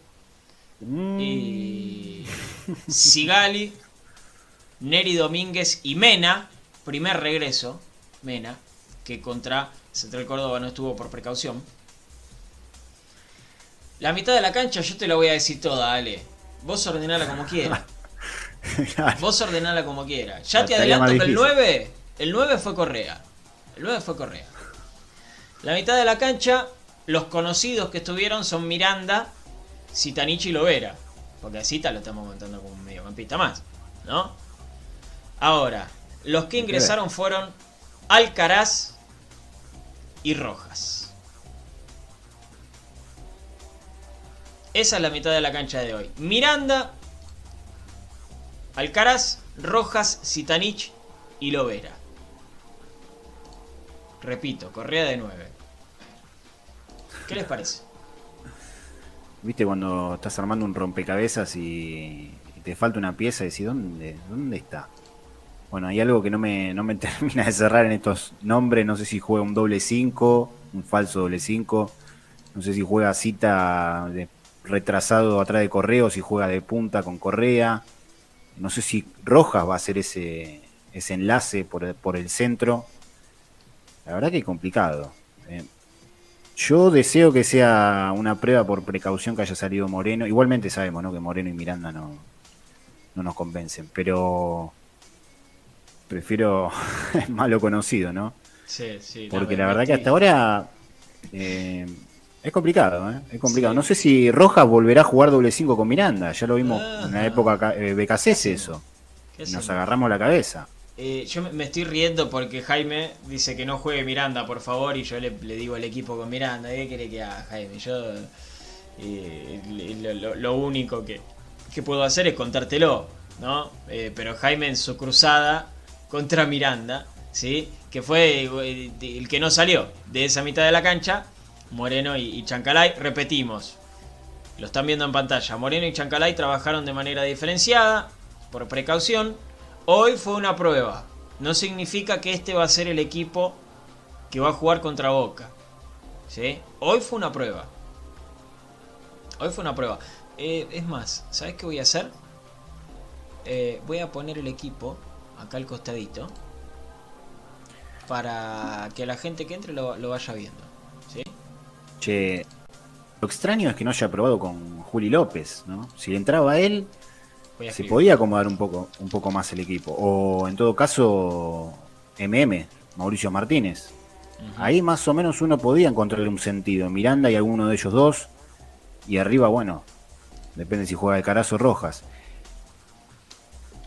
Mm, Y Sigali, Neri Domínguez y Mena, primer regreso, Mena, que contra Central Córdoba no estuvo por precaución. La mitad de la cancha yo te la voy a decir toda, Ale. Vos ordenala como quieras. Vos ordenala como quieras. Ya te adelanto que el difícil. 9, el 9 fue Correa. El 9 fue Correa. La mitad de la cancha, los conocidos que estuvieron son Miranda, Citanich y Lovera. Porque a Cita lo estamos contando como un mediocampista más, ¿no? Ahora, los que ingresaron fueron Alcaraz y Rojas. Esa es la mitad de la cancha de hoy. Miranda, Alcaraz, Rojas, Citanich y Lovera. Repito, Correa de 9. ¿Qué les parece? ¿Viste cuando estás armando un rompecabezas y, te falta una pieza y decís, ¿dónde, ¿dónde está? Bueno, hay algo que no me, no me termina de cerrar en estos nombres. No sé si juega un doble 5, un falso doble 5. No sé si juega cita retrasado atrás de Correa o si juega de punta con Correa. No sé si Rojas va a hacer ese, ese enlace por por el centro. La verdad que es complicado. Yo deseo que sea una prueba por precaución que haya salido Moreno. Igualmente sabemos ¿no? que Moreno y Miranda no, no nos convencen, pero prefiero malo conocido, ¿no? Sí, sí. Porque la verdad que hasta ahora eh, Es complicado, ¿eh? Es complicado. No sé si Rojas volverá a jugar doble 5 con Miranda. Ya lo vimos en la época eh, BKC eso. nos agarramos la cabeza. Eh, yo me estoy riendo porque Jaime dice que no juegue Miranda, por favor, y yo le, digo al equipo con Miranda, ¿qué quiere que haga Jaime? Yo eh, lo, único que, que, puedo hacer es contártelo, ¿no? Eh, pero Jaime en su cruzada contra Miranda, ¿sí? Que fue el que no salió de esa mitad de la cancha, Moreno y, Chancalay, repetimos, lo están viendo en pantalla. Moreno y Chancalay trabajaron de manera diferenciada, por precaución. Hoy fue una prueba. No significa que este va a ser el equipo que va a jugar contra Boca. ¿Sí? Hoy fue una prueba. Hoy fue una prueba. Eh, es más, ¿sabes qué voy a hacer? Eh, voy a poner el equipo acá al costadito. Para que la gente que entre lo, vaya viendo. ¿Sí? Che, lo extraño es que no haya probado con Juli López, ¿no? Si entraba él, se podía acomodar un poco, un poco más el equipo. O en todo caso, MM, Mauricio Martínez. Ahí más o menos uno podía encontrarle un sentido. Miranda y alguno de ellos dos. Y arriba, bueno, depende si juega de Carazo o Rojas.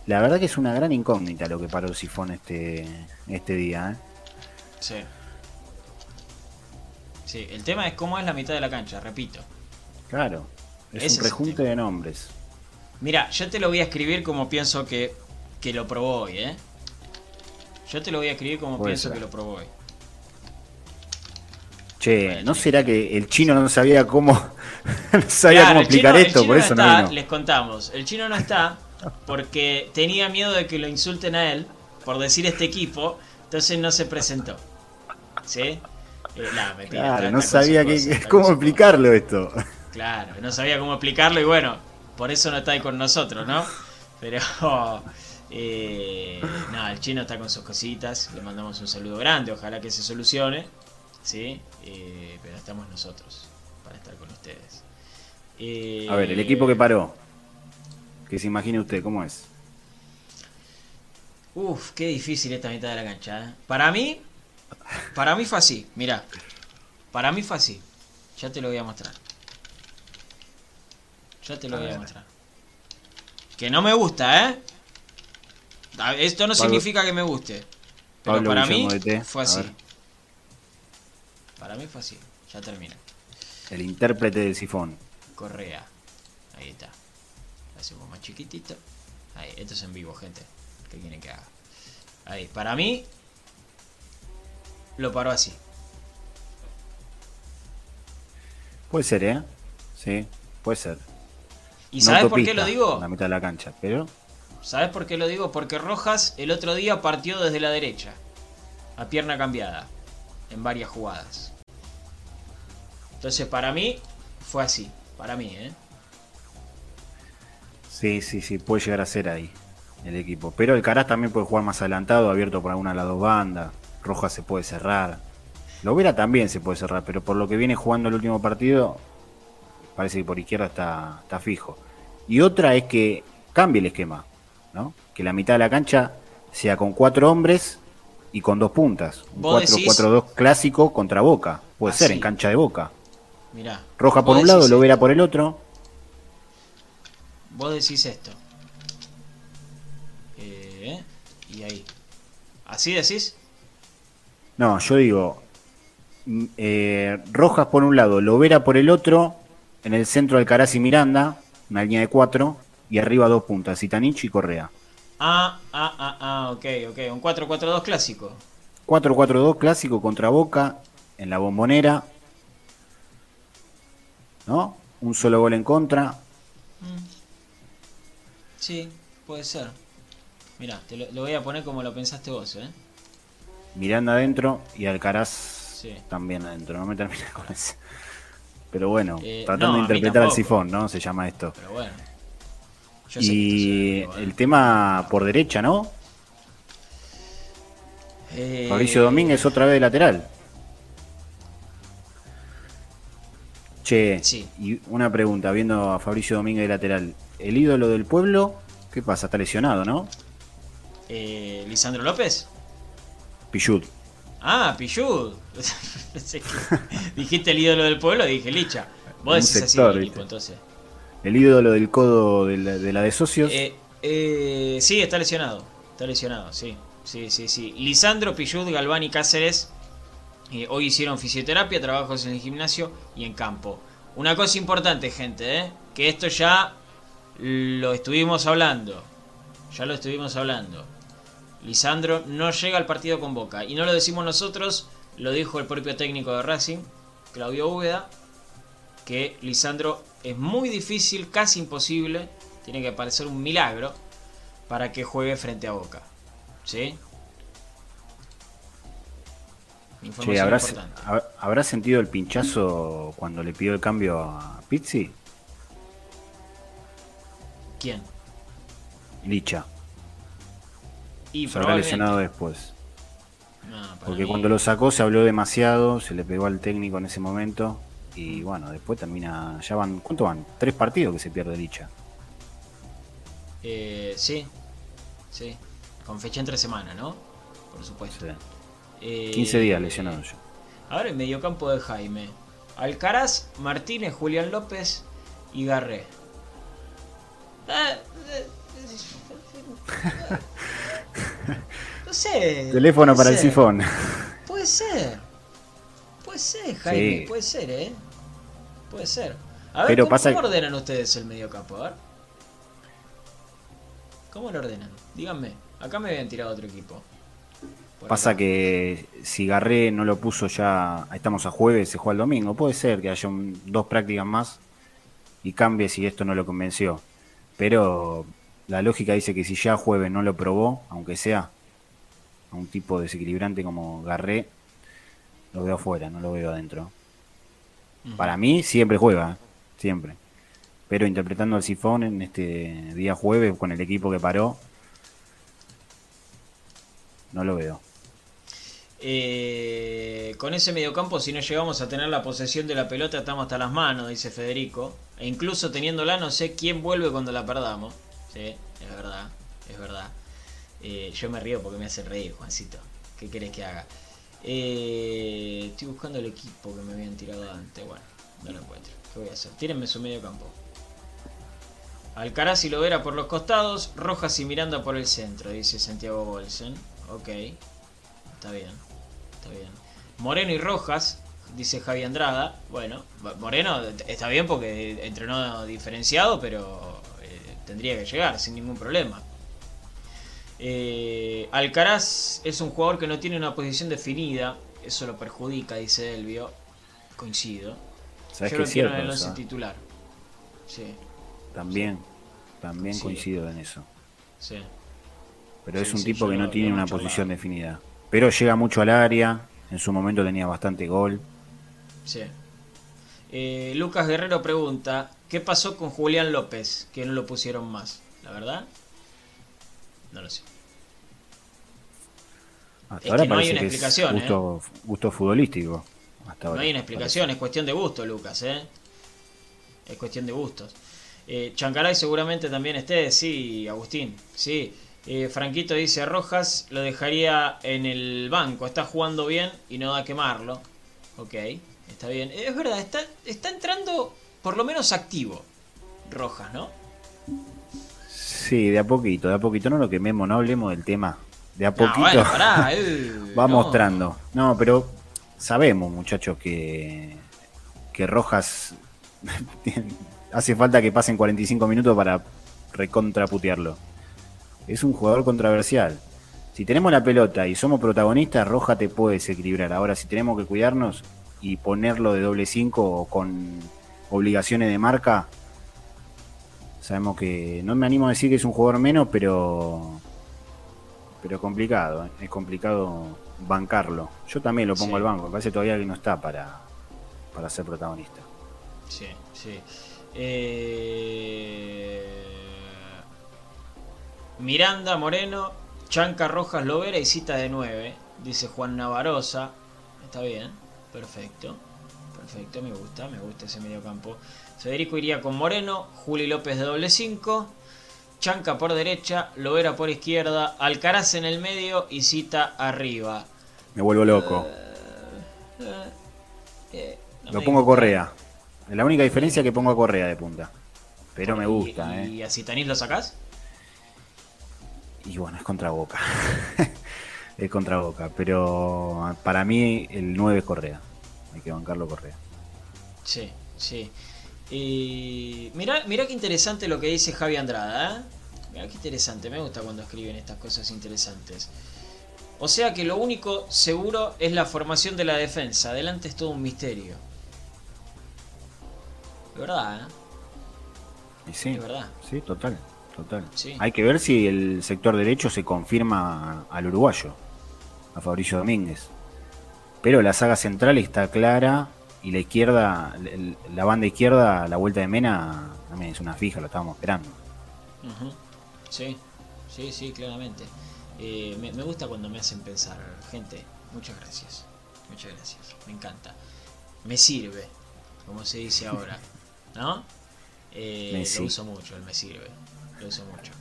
La verdad que es una gran incógnita lo que paró el sifón este, este día. ¿eh? Sí. Sí, el tema es cómo es la mitad de la cancha, repito. Claro, es un rejunte de nombres. Mira, yo te lo voy a escribir como pienso que, que lo probó hoy, ¿eh? Yo te lo voy a escribir como pienso que lo probó hoy. Che, ¿no será que el chino no sabía cómo, no sabía cómo explicar esto? por eso no, Les contamos, el chino no está porque tenía miedo de que lo insulten a él por decir este equipo, entonces no se presentó. ¿Sí? Eh, claro, no sabía cómo explicarlo esto. Claro, no sabía cómo explicarlo y bueno, por eso no está ahí con nosotros, ¿no? Pero eh, nada, el chino está con sus cositas, le mandamos un saludo grande, ojalá que se solucione, ¿sí? Eh, pero estamos nosotros para estar con ustedes. A ver, el equipo que paró, que se imagine usted, ¿cómo es? Uf, qué difícil esta mitad de la cancha. ¿eh? Para mí, para mí fue así, mira. Para mí fue así. Ya te lo voy a mostrar. Ya te lo voy a mostrar. Que no me gusta, ¿eh? Esto no significa que me guste. Pero para mí fue así. Para mí fue así. Ya termina. El intérprete del sifón. Correa. Ahí está. Lo hacemos más chiquitito. Ahí, esto es en vivo, gente. ¿Qué quieren que haga? Ahí, para mí lo paró así. Puede ser, ¿eh? Sí, puede ser. ¿Y sabes por qué lo digo? la mitad de la cancha, pero. ¿Sabes por qué lo digo? Porque Rojas el otro día partió desde la derecha, a pierna cambiada, en varias jugadas. Entonces, para mí, fue así. Para mí, ¿eh? Sí, sí, sí, puede llegar a ser ahí el equipo. Pero el Caraz también puede jugar más adelantado, abierto por alguna de las dos bandas. Rojas se puede cerrar. Lovera también se puede cerrar, pero por lo que viene jugando el último partido, parece que por izquierda está, está fijo. Y otra es que cambie el esquema, ¿no? Que la mitad de la cancha sea con cuatro hombres y con dos puntas. Un 4-4-2 clásico contra Boca. Puede ser en cancha de Boca. Mirá, Roja por un lado, Lovera por el otro. Vos decís esto. Eh, y ahí. ¿Así decís? No, yo digo, mm, eh, Rojas por un lado, Lovera por el otro, en el centro Alcaraz y Miranda, una línea de cuatro, y arriba dos puntas, Itanich y Correa. Ah, ah, ah, ah, ok, ok, un 4-4-2 clásico. 4-4-2 clásico contra Boca, en la bombonera. ¿No? Un solo gol en contra. Mm. Sí, puede ser. Mira, te lo, voy a poner como lo pensaste vos, ¿eh? Miranda adentro y Alcaraz también adentro. No me termina con eso. Pero bueno, eh, tratando de interpretar el sifón, ¿no? Se llama esto. Pero bueno. y el tema por derecha, ¿no? Eh... Mauricio Domínguez otra vez de lateral. Che, y una pregunta, viendo a Fabricio Domínguez de lateral. ¿El ídolo del pueblo? ¿Qué pasa? Está lesionado, ¿no? Eh, ¿Lisandro López? Pichut. Ah, Pillud. dijiste el ídolo del pueblo, dije Licha. Vos decís sector, así ¿viste? equipo, entonces. El ídolo del codo de la de, la de socios. Eh, eh, sí, está lesionado. Está lesionado, sí. Sí, sí, sí. Lisandro, Pillud, Galván y Cáceres eh, hoy hicieron fisioterapia, trabajos en el gimnasio y en campo. Una cosa importante, gente, ¿eh? que esto ya lo estuvimos hablando. Ya lo estuvimos hablando. Lisandro no llega al partido con Boca. Y no lo decimos nosotros, lo dijo el propio técnico de Racing, Claudio Úbeda, que Lisandro es muy difícil, casi imposible, tiene que parecer un milagro para que juegue frente a Boca. ¿Sí? Información Che, ¿habrá, importante. hab- ¿habrá sentido el pinchazo cuando le pidió el cambio a Pizzi? ¿Quién? Licha. Y Se habrá probablemente. lesionado después. No, Porque mí- cuando lo sacó se habló demasiado, se le pegó al técnico en ese momento. Y bueno, después termina. Ya van. ¿Cuánto van? Tres partidos que se pierde Licha. Eh, sí, sí. Con fecha entre semana, ¿no? Por supuesto. Sí. Eh, 15 días lesionado ya. Ahora en mediocampo de Jaime. Alcaraz, Martínez, Julián López y Garré. No sé. Teléfono para el sifón. Puede ser. Puede ser, Jaime. Sí. Puede ser, ¿eh? Puede ser. A ver, Pero ¿cómo, pasa- cómo ordenan ustedes el mediocampo? A ver. ¿Cómo lo ordenan? Díganme. Acá me habían tirado otro equipo. Por Pasa acá. que si Garré no lo puso ya. Estamos a jueves, se juega el domingo. Puede ser que haya un- dos prácticas más y cambie si esto no lo convenció. Pero la lógica dice que si ya jueves no lo probó, aunque sea a un tipo desequilibrante como Garré, lo veo afuera, no lo veo adentro. Para mí siempre juega, siempre. Pero interpretando al sifón en este día jueves con el equipo que paró, no lo veo. Eh, con ese mediocampo, si no llegamos a tener la posesión de la pelota, estamos hasta las manos, dice Federico. E incluso teniéndola, no sé quién vuelve cuando la perdamos. Sí, es verdad, es verdad. Eh, yo me río porque me hace reír, Juancito. ¿Qué querés que haga? Eh, estoy buscando el equipo que me habían tirado antes. Bueno, no lo encuentro. ¿Qué voy a hacer? Tírenme su medio campo. Alcaraz y Lovera por los costados, Rojas y Miranda por el centro, dice Santiago Bolsen. Ok, está bien, está bien. Moreno y Rojas, dice Javi Andrada. Bueno, Moreno está bien porque entrenó diferenciado, pero eh, tendría que llegar sin ningún problema. Eh, Alcaraz es un jugador que no tiene una posición definida, eso lo perjudica, dice Elvio. Coincido. ¿Sabes Yo qué lo es quiero cierto? en el once titular. Sí, También, también Sí. coincido en eso. sí. Pero Sí, es un sí, tipo que no tiene una posición definida. Pero llega mucho al área, en su momento tenía bastante gol. Sí. Eh, Lucas Guerrero pregunta, ¿qué pasó con Julián López? Que no lo pusieron más, ¿la verdad? No lo sé. Hasta Es ahora que no hay una explicación, ¿eh? es gusto, gusto futbolístico. Hasta No ahora, hay una explicación, es cuestión de gusto, Lucas, ¿eh? Es cuestión de gustos. Eh, Chancaray seguramente también esté, sí, Agustín, sí. Eh, Franquito dice, Rojas lo dejaría en el banco, está jugando bien y no da a quemarlo. Ok, está bien. Es verdad, está, está entrando por lo menos activo Rojas, ¿no? Sí, de a poquito, de a poquito. No lo quememos, no hablemos del tema. De a No, poquito bueno, pará, eh, va no. mostrando. No, pero sabemos, muchachos, que, que Rojas hace falta que pasen 45 minutos para recontraputearlo. Es un jugador controversial. Si tenemos la pelota y somos protagonistas, Roja te puede desequilibrar. Ahora, si tenemos que cuidarnos y ponerlo de doble 5 o con obligaciones de marca, sabemos que no me animo a decir que es un jugador menos, pero pero complicado, ¿eh? es complicado bancarlo. Yo también lo pongo Sí. al banco, me parece todavía que no está para, para ser protagonista. Sí, sí. Eh, Miranda, Moreno, Chanca, Rojas, Lovera y cita de 9, dice Juan Navarosa. Está bien, perfecto. Perfecto, me gusta, me gusta ese mediocampo. Federico iría con Moreno, Juli López de doble 5, Chanca por derecha, Lovera por izquierda, Alcaraz en el medio y cita arriba. Me vuelvo loco. Eh, no Lo me pongo. Correa. Es la única diferencia que pongo a Correa de punta. Pero me gusta, ¿Y, ¿eh? ¿Y a Zitanís lo sacás? Y bueno, es contra Boca. es contra Boca. Pero para mí el 9 es Correa. Hay que bancarlo Correa. Sí, sí. Y mirá, mirá qué interesante lo que dice Javi Andrada. ¿eh? Mirá qué interesante, me gusta cuando escriben estas cosas interesantes. O sea que lo único seguro es la formación de la defensa. Adelante es todo un misterio. De verdad, ¿eh? Y sí, Es verdad. sí, total, total. Sí. Hay que ver si el sector derecho se confirma al uruguayo, a Fabricio Domínguez. Pero la saga central está clara y la izquierda, la banda izquierda, la vuelta de Mena, también es una fija, lo estábamos esperando. Sí, sí, sí, claramente. Eh, me, me gusta cuando me hacen pensar, gente. Muchas gracias. Muchas gracias. Me encanta. Me sirve, como se dice ahora. ¿No? Eh, Me lo sí. uso mucho, el me sirve. Lo uso mucho.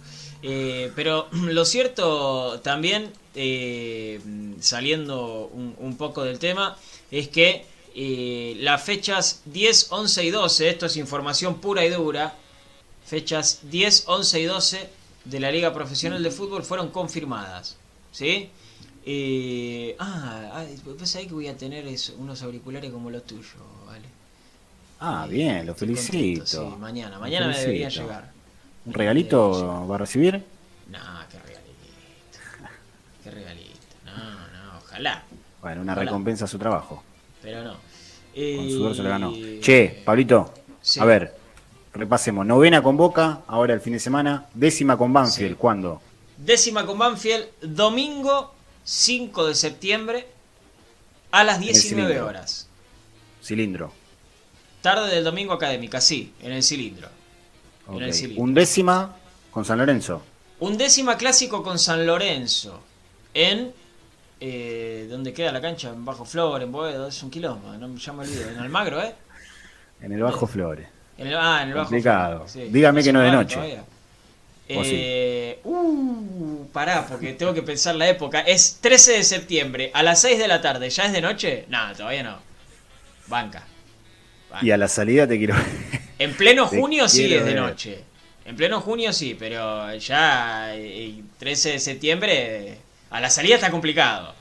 Eh, pero lo cierto también, eh, saliendo un, un poco del tema, es que eh, las fechas 10, 11 y 12, esto es información pura y dura, fechas 10, 11 y 12 de la Liga Profesional de Fútbol fueron confirmadas. ¿Sí? Eh, ah, sabés que voy a tener eso, unos auriculares como los tuyos, ¿vale? Ah, bien, lo felicito. sí, mañana, mañana me deberían llegar. ¿Un regalito llegar. va a recibir? No, qué regalito. Qué regalito. No, no, ojalá. Bueno, una Ojalá. recompensa a su trabajo. Pero no. Con sudor se lo ganó. Eh, Che, Pablito, sí. a ver, repasemos. Novena con Boca, ahora el fin de semana. Décima con Banfield, Sí. ¿cuándo? Décima con Banfield, domingo 5 de septiembre a las el 19 cilindro. horas. Cilindro. Tarde del domingo académica, sí, en el cilindro. En el cilindro. Undécima con San Lorenzo. Undécima clásico con San Lorenzo. En. Eh, ¿Dónde queda la cancha? En Bajo Flor, en Boedo, es un quilombo, no, ya me olvido. En Almagro, ¿eh? En el Bajo Flores. En el, ah, en el Bajo Complicado. Flor, sí. Dígame que no de se noche. todavía. Eh, uh, pará, porque tengo que pensar la época. Es 13 de septiembre, a las 6 de la tarde. ¿Ya es de noche? No, todavía no. Banca. Banca. Y a la salida te quiero. En pleno Te junio sí es de ver. noche. En pleno junio sí, pero ya eh, 13 de septiembre a la salida está complicado.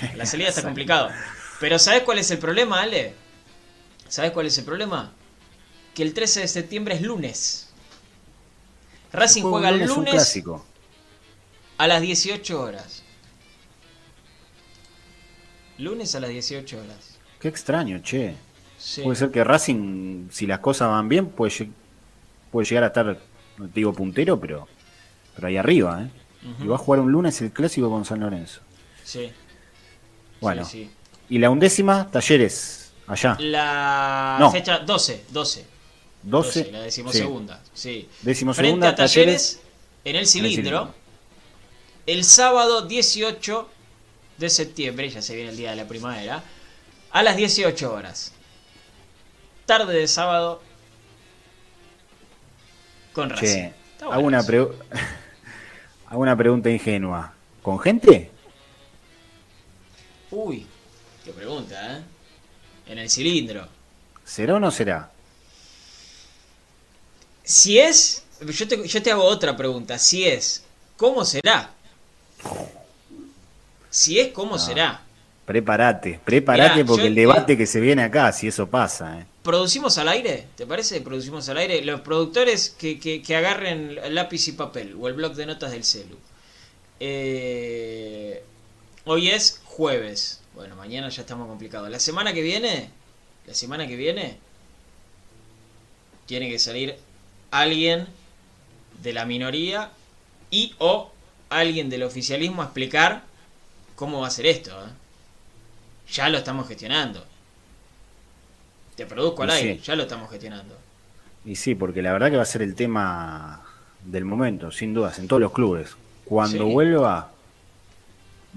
A la salida está complicado. Pero ¿sabes cuál es el problema, Ale? ¿Sabes cuál es el problema? Que el 13 de septiembre es lunes. Racing juega el lunes es un lunes clásico. a las 18 horas. Lunes a las 18 horas. Qué extraño, che. Sí. Puede ser que Racing, si las cosas van bien, puede, puede llegar a estar, no te digo puntero, pero, pero ahí arriba, ¿eh? Y va a jugar un lunes el clásico con San Lorenzo. Sí. Bueno, Sí, sí. y la undécima, Talleres, allá. La No. fecha 12, 12. 12. la decimosegunda. Sí. Decimosegunda, Frente a Talleres, Talleres, en el el cilindro. El sábado 18 de septiembre, ya se viene el día de la primavera, a las 18 horas. Tarde de sábado con Racing. Che, hago bueno una, hago una pregunta ingenua. ¿Con gente? Uy, qué pregunta, ¿eh? En el cilindro. ¿Será o no será? Si es, yo te, yo te hago otra pregunta. Si es, ¿cómo será? Si es, ¿cómo será? Prepárate, prepárate Mirá, porque yo- el debate que se viene acá, si eso pasa, ¿eh? ¿Producimos al aire? ¿Te parece? ¿Producimos al aire? Los productores que, que- que agarren lápiz y papel o el blog de notas del celu. Eh, hoy es jueves. Bueno, mañana ya estamos complicados. La semana que viene, la semana que viene, tiene que salir alguien de la minoría y o alguien del oficialismo a explicar cómo va a ser esto. ¿eh? Ya lo estamos gestionando. Te produzco al Y aire, sí. ya lo estamos gestionando. Y sí, porque la verdad que va a ser el tema del momento, sin dudas, en todos los clubes. Cuando Sí. vuelva,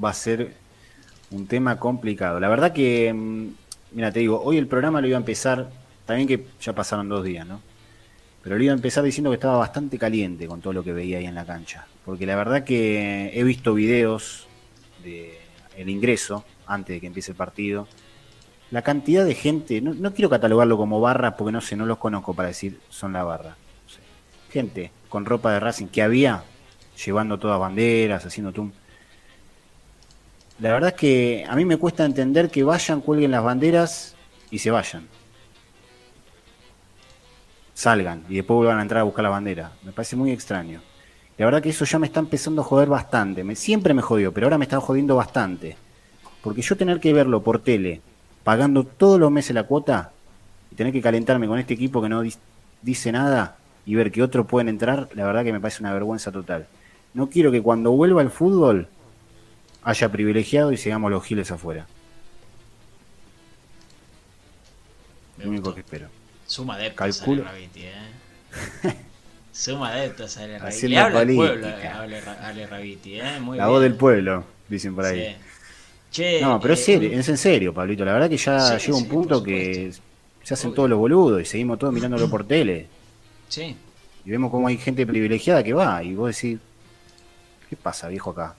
va a ser un tema complicado. La verdad que, mm, mira, te digo, hoy el programa lo iba a empezar, también que ya pasaron dos días, ¿no? Pero lo iba a empezar diciendo que estaba bastante caliente con todo lo que veía ahí en la cancha. Porque la verdad que he visto videos de el ingreso antes de que empiece el partido. La cantidad de gente, no, quiero catalogarlo como barra porque no sé, no los conozco para decir son la barra. Gente con ropa de Racing que había, llevando todas banderas, haciendo tum. La verdad es que a mí me cuesta entender que vayan, cuelguen las banderas y se vayan. Salgan y después vuelvan a entrar a buscar la bandera. Me parece muy extraño. La verdad que eso ya me está empezando a joder bastante. Me, siempre me jodió, pero ahora me está jodiendo bastante. Porque yo tener que verlo por tele, pagando todos los meses la cuota, y tener que calentarme con este equipo que no dice nada y ver que otros pueden entrar, la verdad que me parece una vergüenza total. No quiero que cuando vuelva el fútbol haya privilegiado y sigamos los giles afuera. Lo único que espero. Suma adeptos Calculo. a Raviti, ¿eh? Suma adeptos a Ale Le habla al pueblo a Ale, ¿eh? Muy la bien. voz del pueblo, dicen por ahí. Sí. Che, No, pero eh, es, serio, es en serio, Pablito. La verdad que ya Sí, llega un sí, punto que se hacen Obvio. todos los boludos y seguimos todos mirándolo por tele. Sí, Y vemos cómo hay gente privilegiada que va. Y vos decís, ¿qué pasa, viejo, acá?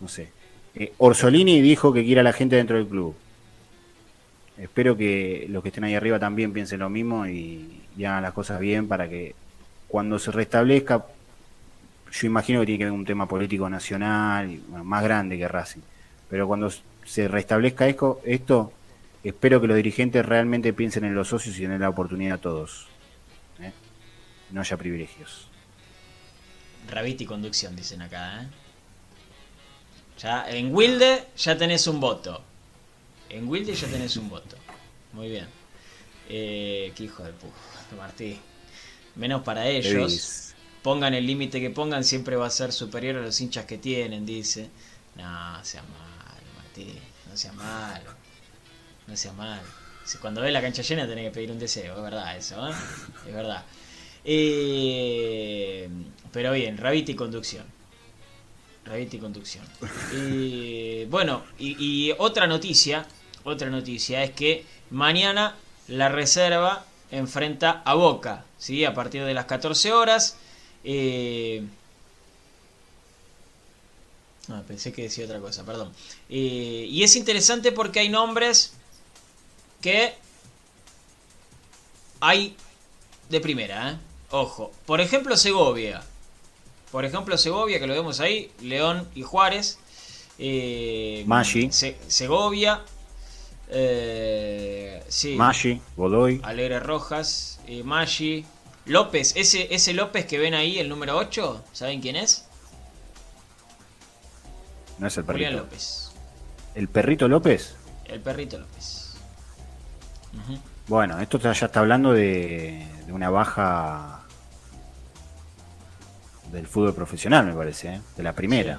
No sé. Eh, Orsolini dijo que quiere a la gente dentro del club. Espero que los que estén ahí arriba también piensen lo mismo y, y hagan las cosas bien para que cuando se restablezca, yo imagino que tiene que haber un tema político nacional, bueno, más grande que Racing. Pero cuando se restablezca esto, espero que los dirigentes realmente piensen en los socios y den la oportunidad a todos. ¿eh? No haya privilegios. Raviti conducción, dicen acá, ¿eh? Ya, en Wilde ya tenés un voto. En Wilde ya tenés un voto. Muy bien. Eh, qué hijo de puta, Martí. Menos para ellos. Pongan el límite que pongan, siempre va a ser superior a los hinchas que tienen, dice. No, sea malo, Martí. No sea malo. No sea malo. Si cuando ves la cancha llena tenés que pedir un deseo, es verdad eso, ¿eh? Es verdad. Eh, pero bien, Raviti conducción. Raviti conducción. Eh, bueno, y, y otra noticia, otra noticia es que mañana la reserva enfrenta a Boca, ¿sí? A partir de las 14 horas. Ah, pensé que decía otra cosa, perdón. Eh, y es interesante porque hay nombres que hay de primera, ¿eh? Ojo. Por ejemplo, Segovia. Por ejemplo, Segovia, que lo vemos ahí, León y Juárez. Eh, Maggi. Se- Segovia. Eh, sí. Maggi, Godoy. Alegre Rojas. Eh, Maggi. López. Ese, ese López que ven ahí, el número 8. ¿Saben quién es? No es el Julián perrito. López. ¿El perrito López? El perrito López. Bueno, esto ya está hablando de, de una baja del fútbol profesional, me parece, ¿eh? de la primera.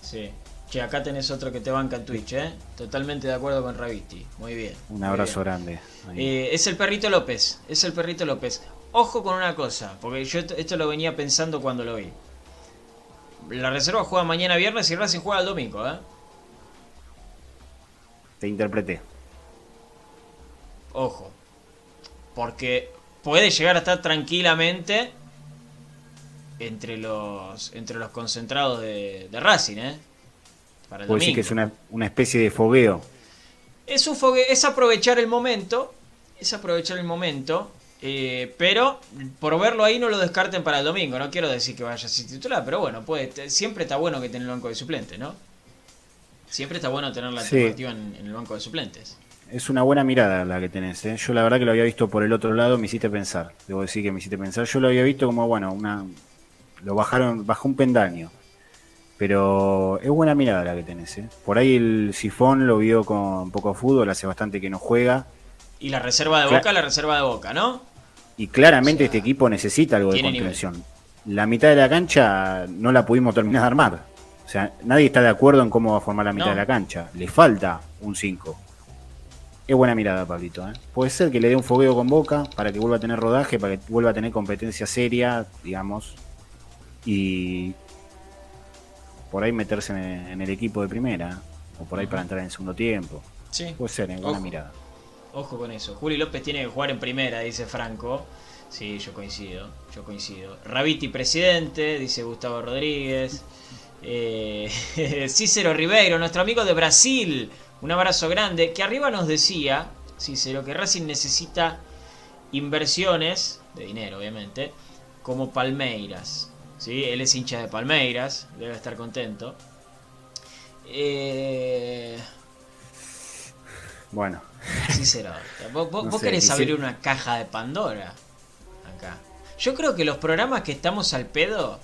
Sí. Che, acá tenés otro que te banca en Twitch, ¿eh? Totalmente de acuerdo con Raviti. Muy bien. Un abrazo bien. grande. Eh, es el perrito López. Es el perrito López. Ojo con una cosa, porque yo esto lo venía pensando cuando lo vi. La reserva juega mañana viernes y Racing juega el domingo, ¿eh? Te interpreté. Ojo. Porque puede llegar a estar tranquilamente entre los entre los concentrados de, de Racing, ¿eh? Para el decir que es una, una especie de fogueo. Es un fogue- es aprovechar el momento, es aprovechar el momento, eh, pero por verlo ahí no lo descarten para el domingo. No quiero decir que vaya a ser titular, pero bueno, puede, siempre está bueno que tener el banco de suplentes, ¿no? Siempre está bueno tener la Sí. alternativa en, en el banco de suplentes. Es una buena mirada la que tenés. ¿eh? Yo la verdad que lo había visto por el otro lado, me hiciste pensar. Debo decir que me hiciste pensar. Yo lo había visto como, bueno, una lo bajaron, bajó un pendaño. Pero es buena mirada la que tenés. ¿eh? Por ahí el sifón lo vio con poco fútbol, hace bastante que no juega. Y la reserva de Boca, la reserva de Boca, ¿no? Y claramente O sea, este equipo necesita algo de contención. La mitad de la cancha no la pudimos terminar de armar. O sea, nadie está de acuerdo en cómo va a formar la mitad No. de la cancha. Le falta un 5. Es buena mirada, Pablito. ¿eh? Puede ser que le dé un fogueo con boca para que vuelva a tener rodaje, para que vuelva a tener competencia seria, digamos. Y por ahí meterse en en el equipo de primera. O por ahí para entrar en segundo tiempo. Sí. Puede ser, es buena Ojo. mirada. Ojo con eso. Juli López tiene que jugar en primera, dice Franco. Sí, yo coincido, yo coincido. Raviti presidente, dice Gustavo Rodríguez. Eh, Cícero Ribeiro, nuestro amigo de Brasil, un abrazo grande, que arriba nos decía, Cícero, que Racing necesita inversiones, de dinero obviamente, como Palmeiras. ¿sí? Él es hincha de Palmeiras, debe estar contento. Eh, Bueno, Cícero, vos, vos- No vos sé, querés abrir una caja de Pandora acá. Yo creo que los programas que estamos al pedo,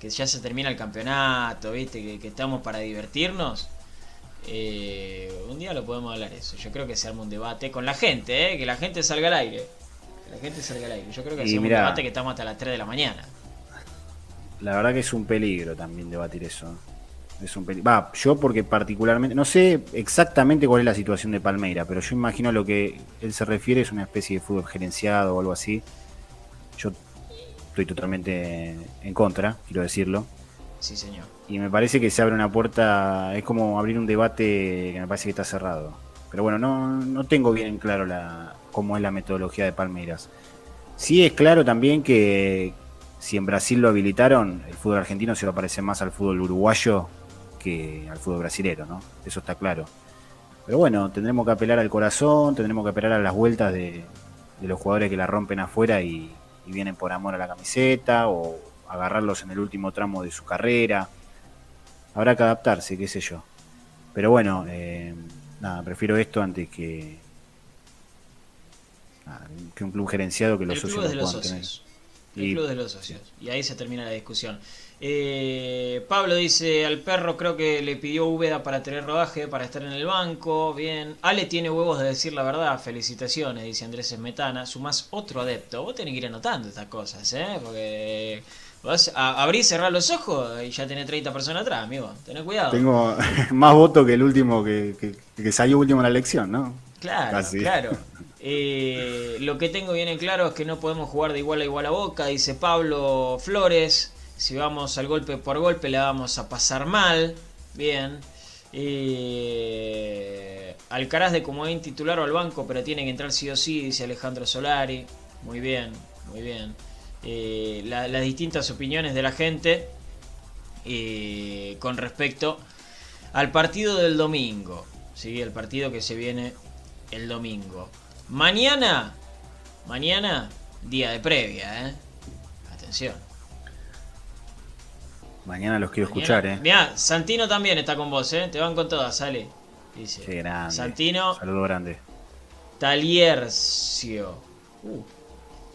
que ya se termina el campeonato, viste, que, que estamos para divertirnos, eh, un día lo podemos hablar eso. Yo creo que se arma un debate con la gente, eh, que la gente salga al aire. Que la gente salga al aire. Yo creo que hacemos un mirá. debate que estamos hasta las 3 de la mañana. la verdad que es un peligro también debatir eso. Es un peligro. Va, yo porque particularmente, no sé exactamente cuál es la situación de Palmeira, pero yo imagino lo que él se refiere es una especie de fútbol gerenciado o algo así. Yo estoy totalmente en contra, quiero decirlo. Sí, señor. Y me parece que se abre una puerta, es como abrir un debate que me parece que está cerrado. Pero bueno, no, no tengo bien en claro la, cómo es la metodología de Palmeiras. Sí es claro también que si en Brasil lo habilitaron, el fútbol argentino se va a parecer más al fútbol uruguayo que al fútbol brasilero, ¿no? Eso está claro. Pero bueno, tendremos que apelar al corazón, tendremos que apelar a las vueltas de, de los jugadores que la rompen afuera y, y vienen por amor a la camiseta o agarrarlos en el último tramo de su carrera. Habrá que adaptarse, qué sé yo. Pero bueno, eh, nada, prefiero esto antes que, nada, que un club gerenciado que los el club socios de no los puedan tener. El Y- club de los socios. Y ahí se termina la discusión. Eh, Pablo dice, al perro creo que le pidió Úbeda para tener rodaje, para estar en el banco. Bien. Ale tiene huevos de decir la verdad. Felicitaciones, dice Andrés Esmetana. Sumás otro adepto. Vos tenés que ir anotando estas cosas, ¿eh? Porque vas a abrir cerrar los ojos y ya tenés 30 personas atrás, amigo. Tenés cuidado. Tengo más votos que el último que, que- que salió último en la elección, ¿no? Claro, Casi. claro. Eh, lo que tengo bien en claro es que no podemos jugar de igual a igual a boca, dice Pablo Flores. Si vamos al golpe por golpe, la vamos a pasar mal. Bien. Eh, Alcaraz de comodín titular o al banco, pero tiene que entrar sí o sí, dice Alejandro Solari. Muy bien, muy bien. Eh, la- las distintas opiniones de la gente eh, con respecto al partido del domingo. ¿sí? El partido que se viene el domingo. Mañana, mañana, día de previa, ¿eh? Atención. Mañana los quiero Mañana- escuchar, ¿eh? Mirá, Santino también está con vos, ¿eh? Te van con todas, sale. Dice. Qué grande. Santino Saludo grande. Taliercio. Uh,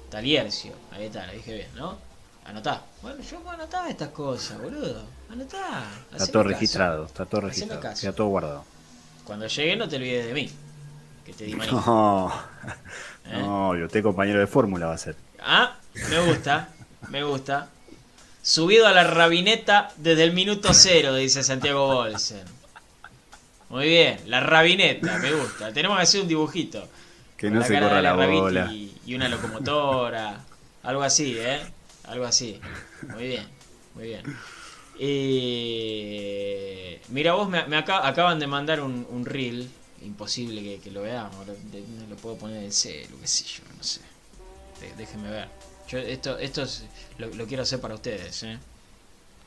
Taliercio. Ahí está, lo dije bien, ¿no? Anotá. Bueno, yo voy a anotar estas cosas, boludo. Anotá. Está todo caso. registrado, está todo registrado. caso. Queda todo guardado. Cuando llegue no te olvides de mí. Que te di manito. No, ¿eh? no, yo usted compañero de fórmula va a ser. Ah, me gusta, me gusta. Subido a la rabineta desde el minuto cero, dice Santiago Bolsen. Muy bien, la rabineta, me gusta. Tenemos que hacer un dibujito. Que no la se corra de la Rabiti bola. Y, y una locomotora. Algo así, ¿eh? Algo así. Muy bien, muy bien. Eh, mira vos, me, me aca- acaban de mandar un, un reel. Imposible que, que lo veamos. No lo puedo poner en celu, qué sé yo, no sé. De- déjenme ver. Yo esto, esto es- lo, lo quiero hacer para ustedes, ¿eh?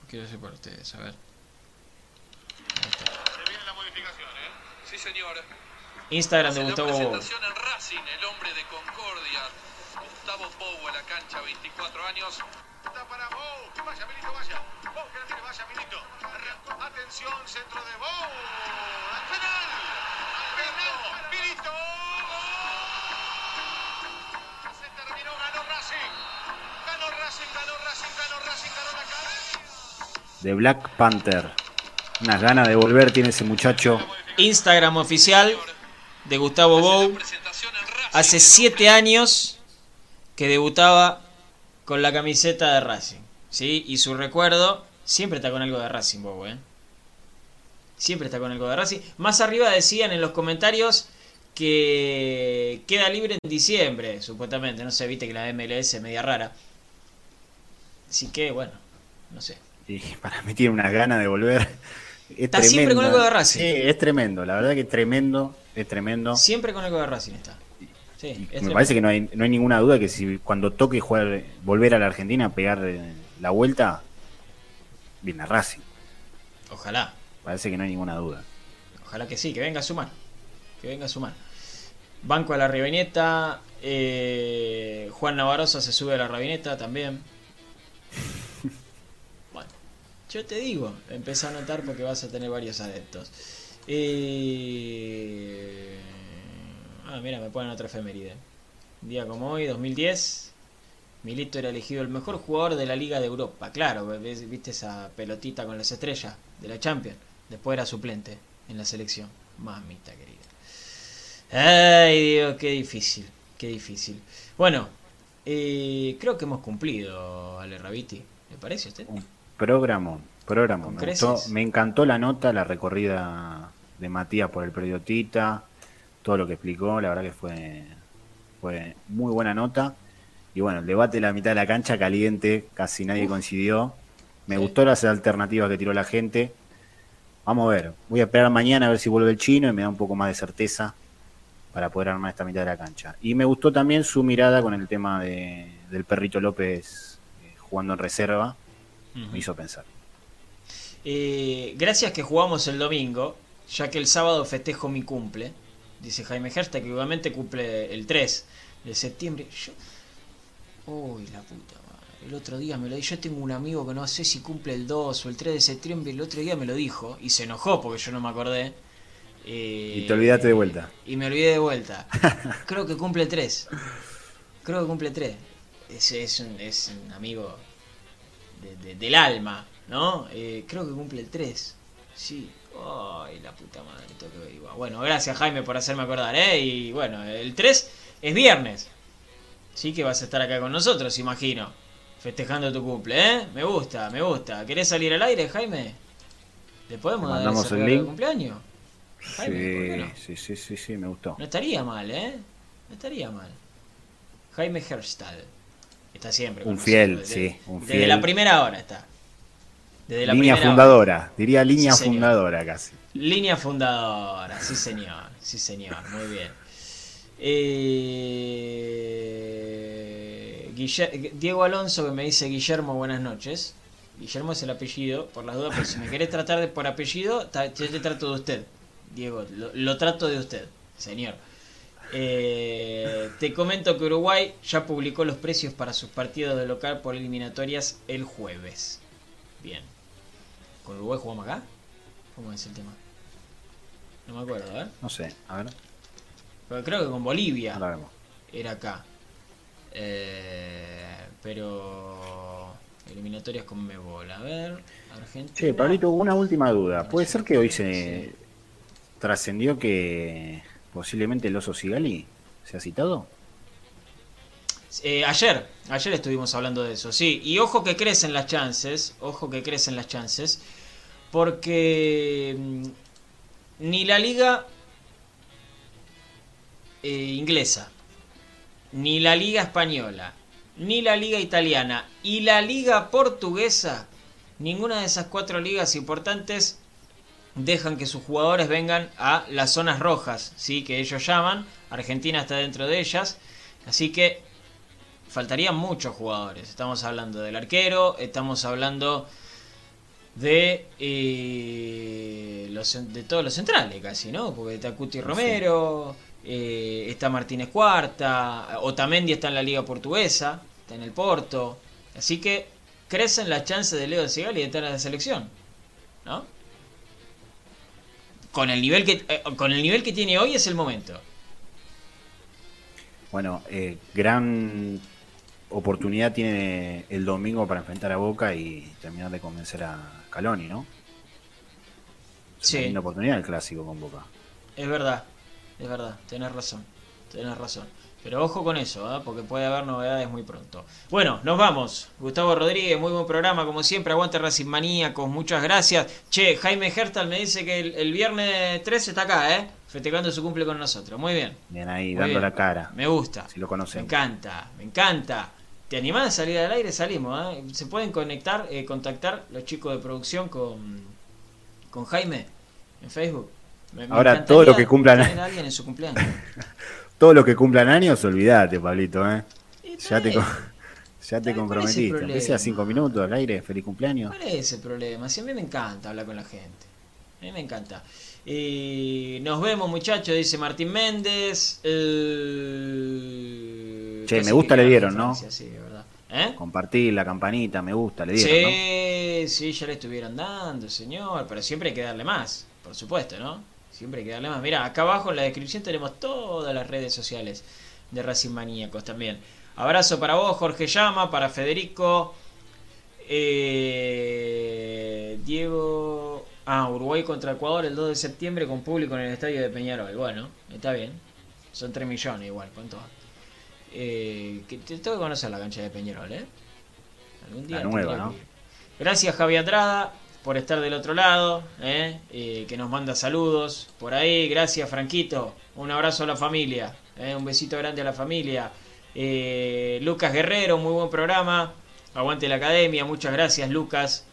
Lo quiero hacer para ustedes, a ver. Ahí está. Se viene la modificación, ¿eh? Sí, señor. Instagram de la Gustavo Bobo. presentación en Racing, el hombre de Concordia. Gustavo Bobo a la cancha, 24 años. Está para Bow. Vaya, Milito, vaya. Bow, que la tiene, vaya, Milito. Atención, centro de Bow. Al penal. Al penal. Milito. Se terminó, ganó Racing. Ganó Racing, ganó Racing, ganó Racing, ganó la cadena. De Black Panther. Unas ganas de volver tiene ese muchacho. Instagram oficial de Gustavo Racing. Hace siete años que debutaba con la camiseta de Racing. ¿sí? Y su recuerdo siempre está con algo de Racing, Bobo. ¿eh? Siempre está con algo de Racing. Más arriba decían en los comentarios que queda libre en diciembre, supuestamente. No sé, viste que la MLS es media rara. Así que, bueno, no sé. Y para mí tiene unas ganas de volver. Es Está siempre con algo de Racing. Sí, es tremendo. La verdad que es tremendo. Es tremendo. Siempre con algo de Racing está. Sí, es me tremendo. parece que no hay, no hay ninguna duda que si cuando toque jugar, volver a la Argentina, pegar eh, la vuelta, viene a Racing. Ojalá, Parece que no hay ninguna duda. ojalá que sí, que venga a sumar. Que venga a sumar. Banco a la Riveneta. eh, Juan Navarroza se sube a la Ravineta también. Bueno, yo te digo, empieza a notar porque vas a tener varios adeptos. Eh, Ah, mira, me ponen otra efeméride. Un día como hoy, 2010, Milito era elegido el mejor jugador de la Liga de Europa. Claro, viste esa pelotita con las estrellas de la Champions. Después era suplente en la selección. Mamita querida. Ay, Dios, qué difícil, qué difícil. Bueno, eh, creo que hemos cumplido, Ale Rabiti. ¿Le parece a usted? Programa, programa. Con Me, creces. gustó- me encantó la nota, la recorrida de Matías por el predio Tita, todo lo que explicó, la verdad que fue, fue muy buena nota. Y bueno, el debate de la mitad de la cancha caliente, casi nadie coincidió. Me Sí. gustó las alternativas que tiró la gente. Vamos a ver, voy a esperar mañana a ver si vuelve el chino y me da un poco más de certeza para poder armar esta mitad de la cancha. Y me gustó también su mirada con el tema de, del perrito López eh, jugando en reserva, me hizo pensar. Eh, gracias que jugamos el domingo, ya que el sábado festejo mi cumple. Dice Jaime Gersta que igualmente cumple el 3 de septiembre. Yo. Uy, la puta madre. El otro día me lo Yo tengo un amigo que no sé si cumple el 2 o el 3 de septiembre. El otro día me lo dijo y se enojó porque yo no me acordé. Eh, Y te olvidaste de vuelta. Y me olvidé de vuelta. Creo que cumple 3. Creo que cumple 3. Es, es, un, es un amigo de- de- del alma, ¿no? Eh, creo que cumple el 3. Sí. Ay, la puta madre, tengo que averiguar. Bueno, gracias Jaime por hacerme acordar, ¿eh? Y bueno, el 3 es viernes. Sí que vas a estar acá con nosotros, imagino. Festejando tu cumple, ¿eh? Me gusta, me gusta. ¿Querés salir al aire, Jaime? ¿Le podemos dar mandamos ese el de link. cumpleaños? Jaime, ¿por qué no? Sí, sí, sí, sí, sí, me gustó. No estaría mal, ¿eh? No estaría mal. Jaime Herstal. Está siempre Un fiel, desde- sí, un Desde fiel. la primera hora está. Desde la línea fundadora, diría línea Sí, fundadora casi. Línea fundadora, sí señor, sí señor, muy bien. Eh, Guille- Diego Alonso que me dice Guillermo, buenas noches. Guillermo es el apellido, por las dudas, pero si me querés tratar de por apellido, yo te trato de usted. Diego, lo, lo trato de usted, señor. Eh, te comento que Uruguay ya publicó los precios para sus partidos de local por eliminatorias el jueves. Bien. ¿Con Uruguay jugamos acá? ¿Cómo es el tema? No me acuerdo, a ver. No sé, a ver, Pero creo que con Bolivia ahora vemos. era acá. Eh, pero eliminatorias con Mebol. A ver, Argentina. Che, Pablito, una última duda. ¿Puede ser que hoy se Sí. Trascendió que posiblemente el oso Sigali se ha citado? Eh, ayer, ayer estuvimos hablando de eso, sí. Y ojo que crecen las chances, ojo que crecen las chances, porque mm, ni la liga eh, inglesa, ni la liga española, ni la liga italiana y la liga portuguesa, ninguna de esas cuatro ligas importantes dejan que sus jugadores vengan a las zonas rojas, ¿sí? que ellos llaman. Argentina está dentro de ellas. Así que faltarían muchos jugadores. Estamos hablando del arquero, estamos hablando de eh, los, de todos los centrales casi, ¿no? Porque está Cuti Romero, eh, está Martínez Cuarta, Otamendi está en la liga portuguesa, está en el Porto. Así que crecen las chances de Leo Sigali de estar en la selección, ¿no? Con el nivel que eh, con el nivel que tiene hoy es el momento. Bueno, eh, gran oportunidad tiene el domingo para enfrentar a Boca y terminar de convencer a Caloni, ¿no? Es Sí. una oportunidad el clásico con Boca. Es verdad, es verdad, tenés razón, tenés razón. Pero ojo con eso, ¿ah? porque puede haber novedades muy pronto. Bueno, nos vamos. Gustavo Rodríguez, muy buen programa, como siempre. Aguante Racing Maníacos, muchas gracias. Che, Jaime Hertal me dice que el, el viernes 13 está acá, ¿eh? Festejando su cumple con nosotros. Muy bien. Bien ahí, Muy dando bien. la cara. Me gusta. Si lo Me conocemos. encanta, me encanta. ¿Te animás a salir al aire? Salimos, ¿eh? ¿Se pueden conectar, eh, contactar los chicos de producción con, con Jaime en Facebook? Me- me Ahora, encantaría todo lo que cumplan- a alguien en su cumpleaños. Todo lo que cumplan años, olvídate, Pablito, ¿eh? Ya te, Ya te Ay, ¿cuál es el comprometiste. Aunque sea cinco minutos al aire, feliz cumpleaños. ¿Cuál es el problema? Si a mí me encanta hablar con la gente. A mí me encanta. Y nos vemos, muchachos, dice Martín Méndez. Eh, Che, casi me gusta le dieron, ¿no? Sí, de verdad. ¿Eh? Compartir la campanita, me gusta, le dieron, ¿no? Sí, sí, ya le estuvieron dando, señor. Pero siempre hay que darle más, por supuesto, ¿no? Siempre hay que darle más. Mira, acá abajo en la descripción tenemos todas las redes sociales de Racing Maníacos también. Abrazo para vos, Jorge Llama, para Federico. Eh, Diego. Ah, Uruguay contra Ecuador el 2 de septiembre con público en el estadio de Peñarol. Bueno, está bien. Son 3 millones igual, ¿cuánto? Eh, que te tengo que conocer la cancha de Peñarol, ¿eh? Algún La nueva, ¿no? Gracias Javi Andrada por estar del otro lado, ¿eh? Eh, que nos manda saludos por ahí. Gracias Franquito, un abrazo a la familia, ¿eh? un besito grande a la familia. Eh, Lucas Guerrero, muy buen programa. Aguante la academia, muchas gracias Lucas.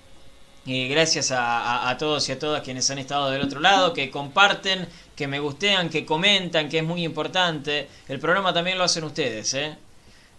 Eh, gracias a, a- a todos y a todas quienes han estado del otro lado, que comparten, que me gustean, que comentan, que es muy importante. El programa también lo hacen ustedes, ¿eh?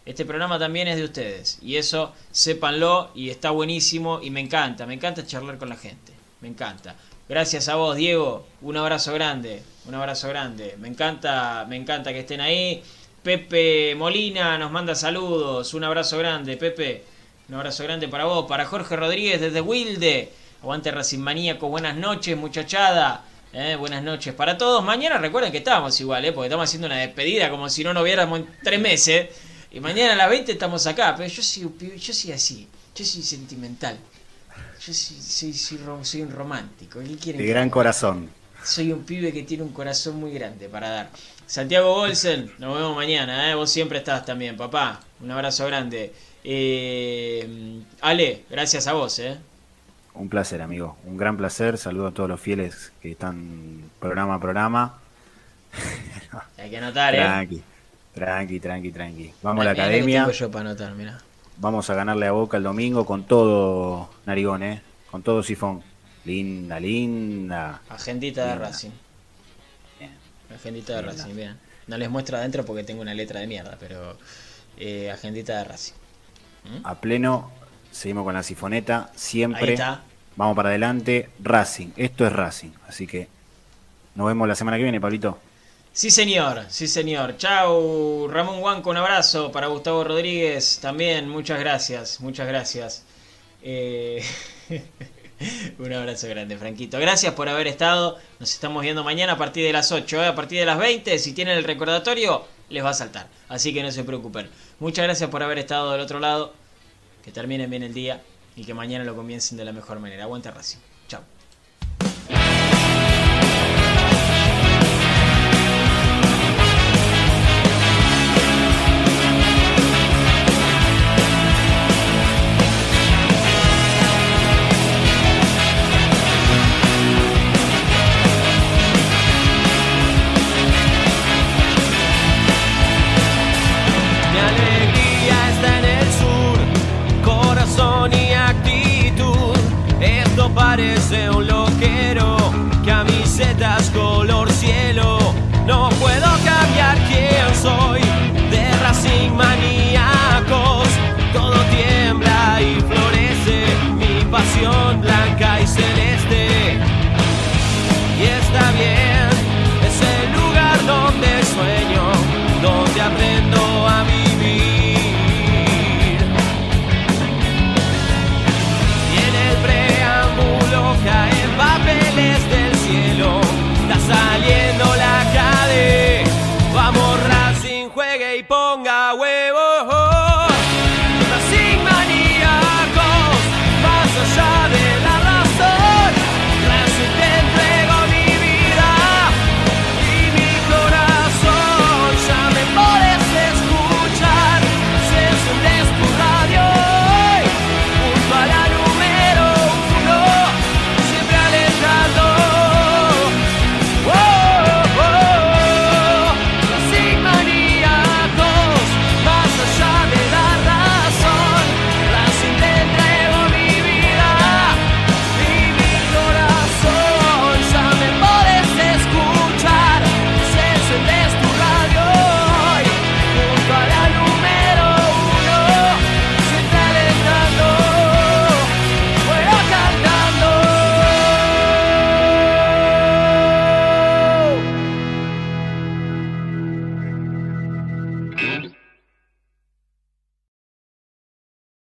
Este programa también es de ustedes. Y eso, sépanlo, y está buenísimo, y me encanta, me encanta charlar con la gente. Me encanta. Gracias a vos, Diego. Un abrazo grande. Un abrazo grande. Me encanta, me encanta que estén ahí. Pepe Molina nos manda saludos. Un abrazo grande, Pepe. Un abrazo grande para vos. Para Jorge Rodríguez desde Wilde. Aguante Racing Maníaco. Buenas noches, muchachada. Eh, buenas noches para todos. Mañana recuerden que estábamos igual, eh, porque estamos haciendo una despedida como si no nos viéramos en tres meses. Y mañana a las 20 estamos acá. Pero yo soy, yo soy así. Yo soy sentimental. Yo soy, soy, soy ro- soy un romántico. ¿Qué quieren De gran corazón. Soy un pibe que tiene un corazón muy grande para dar. Santiago Bolsen, nos vemos mañana, ¿eh? Vos siempre estás también, papá. Un abrazo grande. Eh, Ale, gracias a vos, ¿eh? Un placer, amigo. Un gran placer. Saludo a todos los fieles que están programa a programa. Hay que anotar, ¿eh? Tranqui, tranqui, tranqui, tranqui. Vamos a la academia. tengo yo para anotar, mirá. Vamos a ganarle a Boca el domingo con todo narigón, ¿eh? Con todo sifón. Linda, linda. Agendita de. Racing. Bien. Agendita de. Racing, bien. No les muestro adentro porque tengo una letra de mierda, pero eh, agendita de Racing. A pleno, seguimos con la sifoneta. Ahí Siempre está. vamos para adelante. Racing, esto es Racing. Así que nos vemos la semana que viene, Pablito. Sí, señor, sí, señor. Chau, Ramón Huanco, un abrazo para Gustavo Rodríguez también. Muchas gracias, muchas gracias. Eh, un abrazo grande, Franquito. Gracias por haber estado. Nos estamos viendo mañana a partir de las 8, ¿eh? a partir de las 20. Si tienen el recordatorio, les va a saltar. Así que no se preocupen. Muchas gracias por haber estado del otro lado. Que terminen bien el día y que mañana lo comiencen de la mejor manera. Aguante Racing.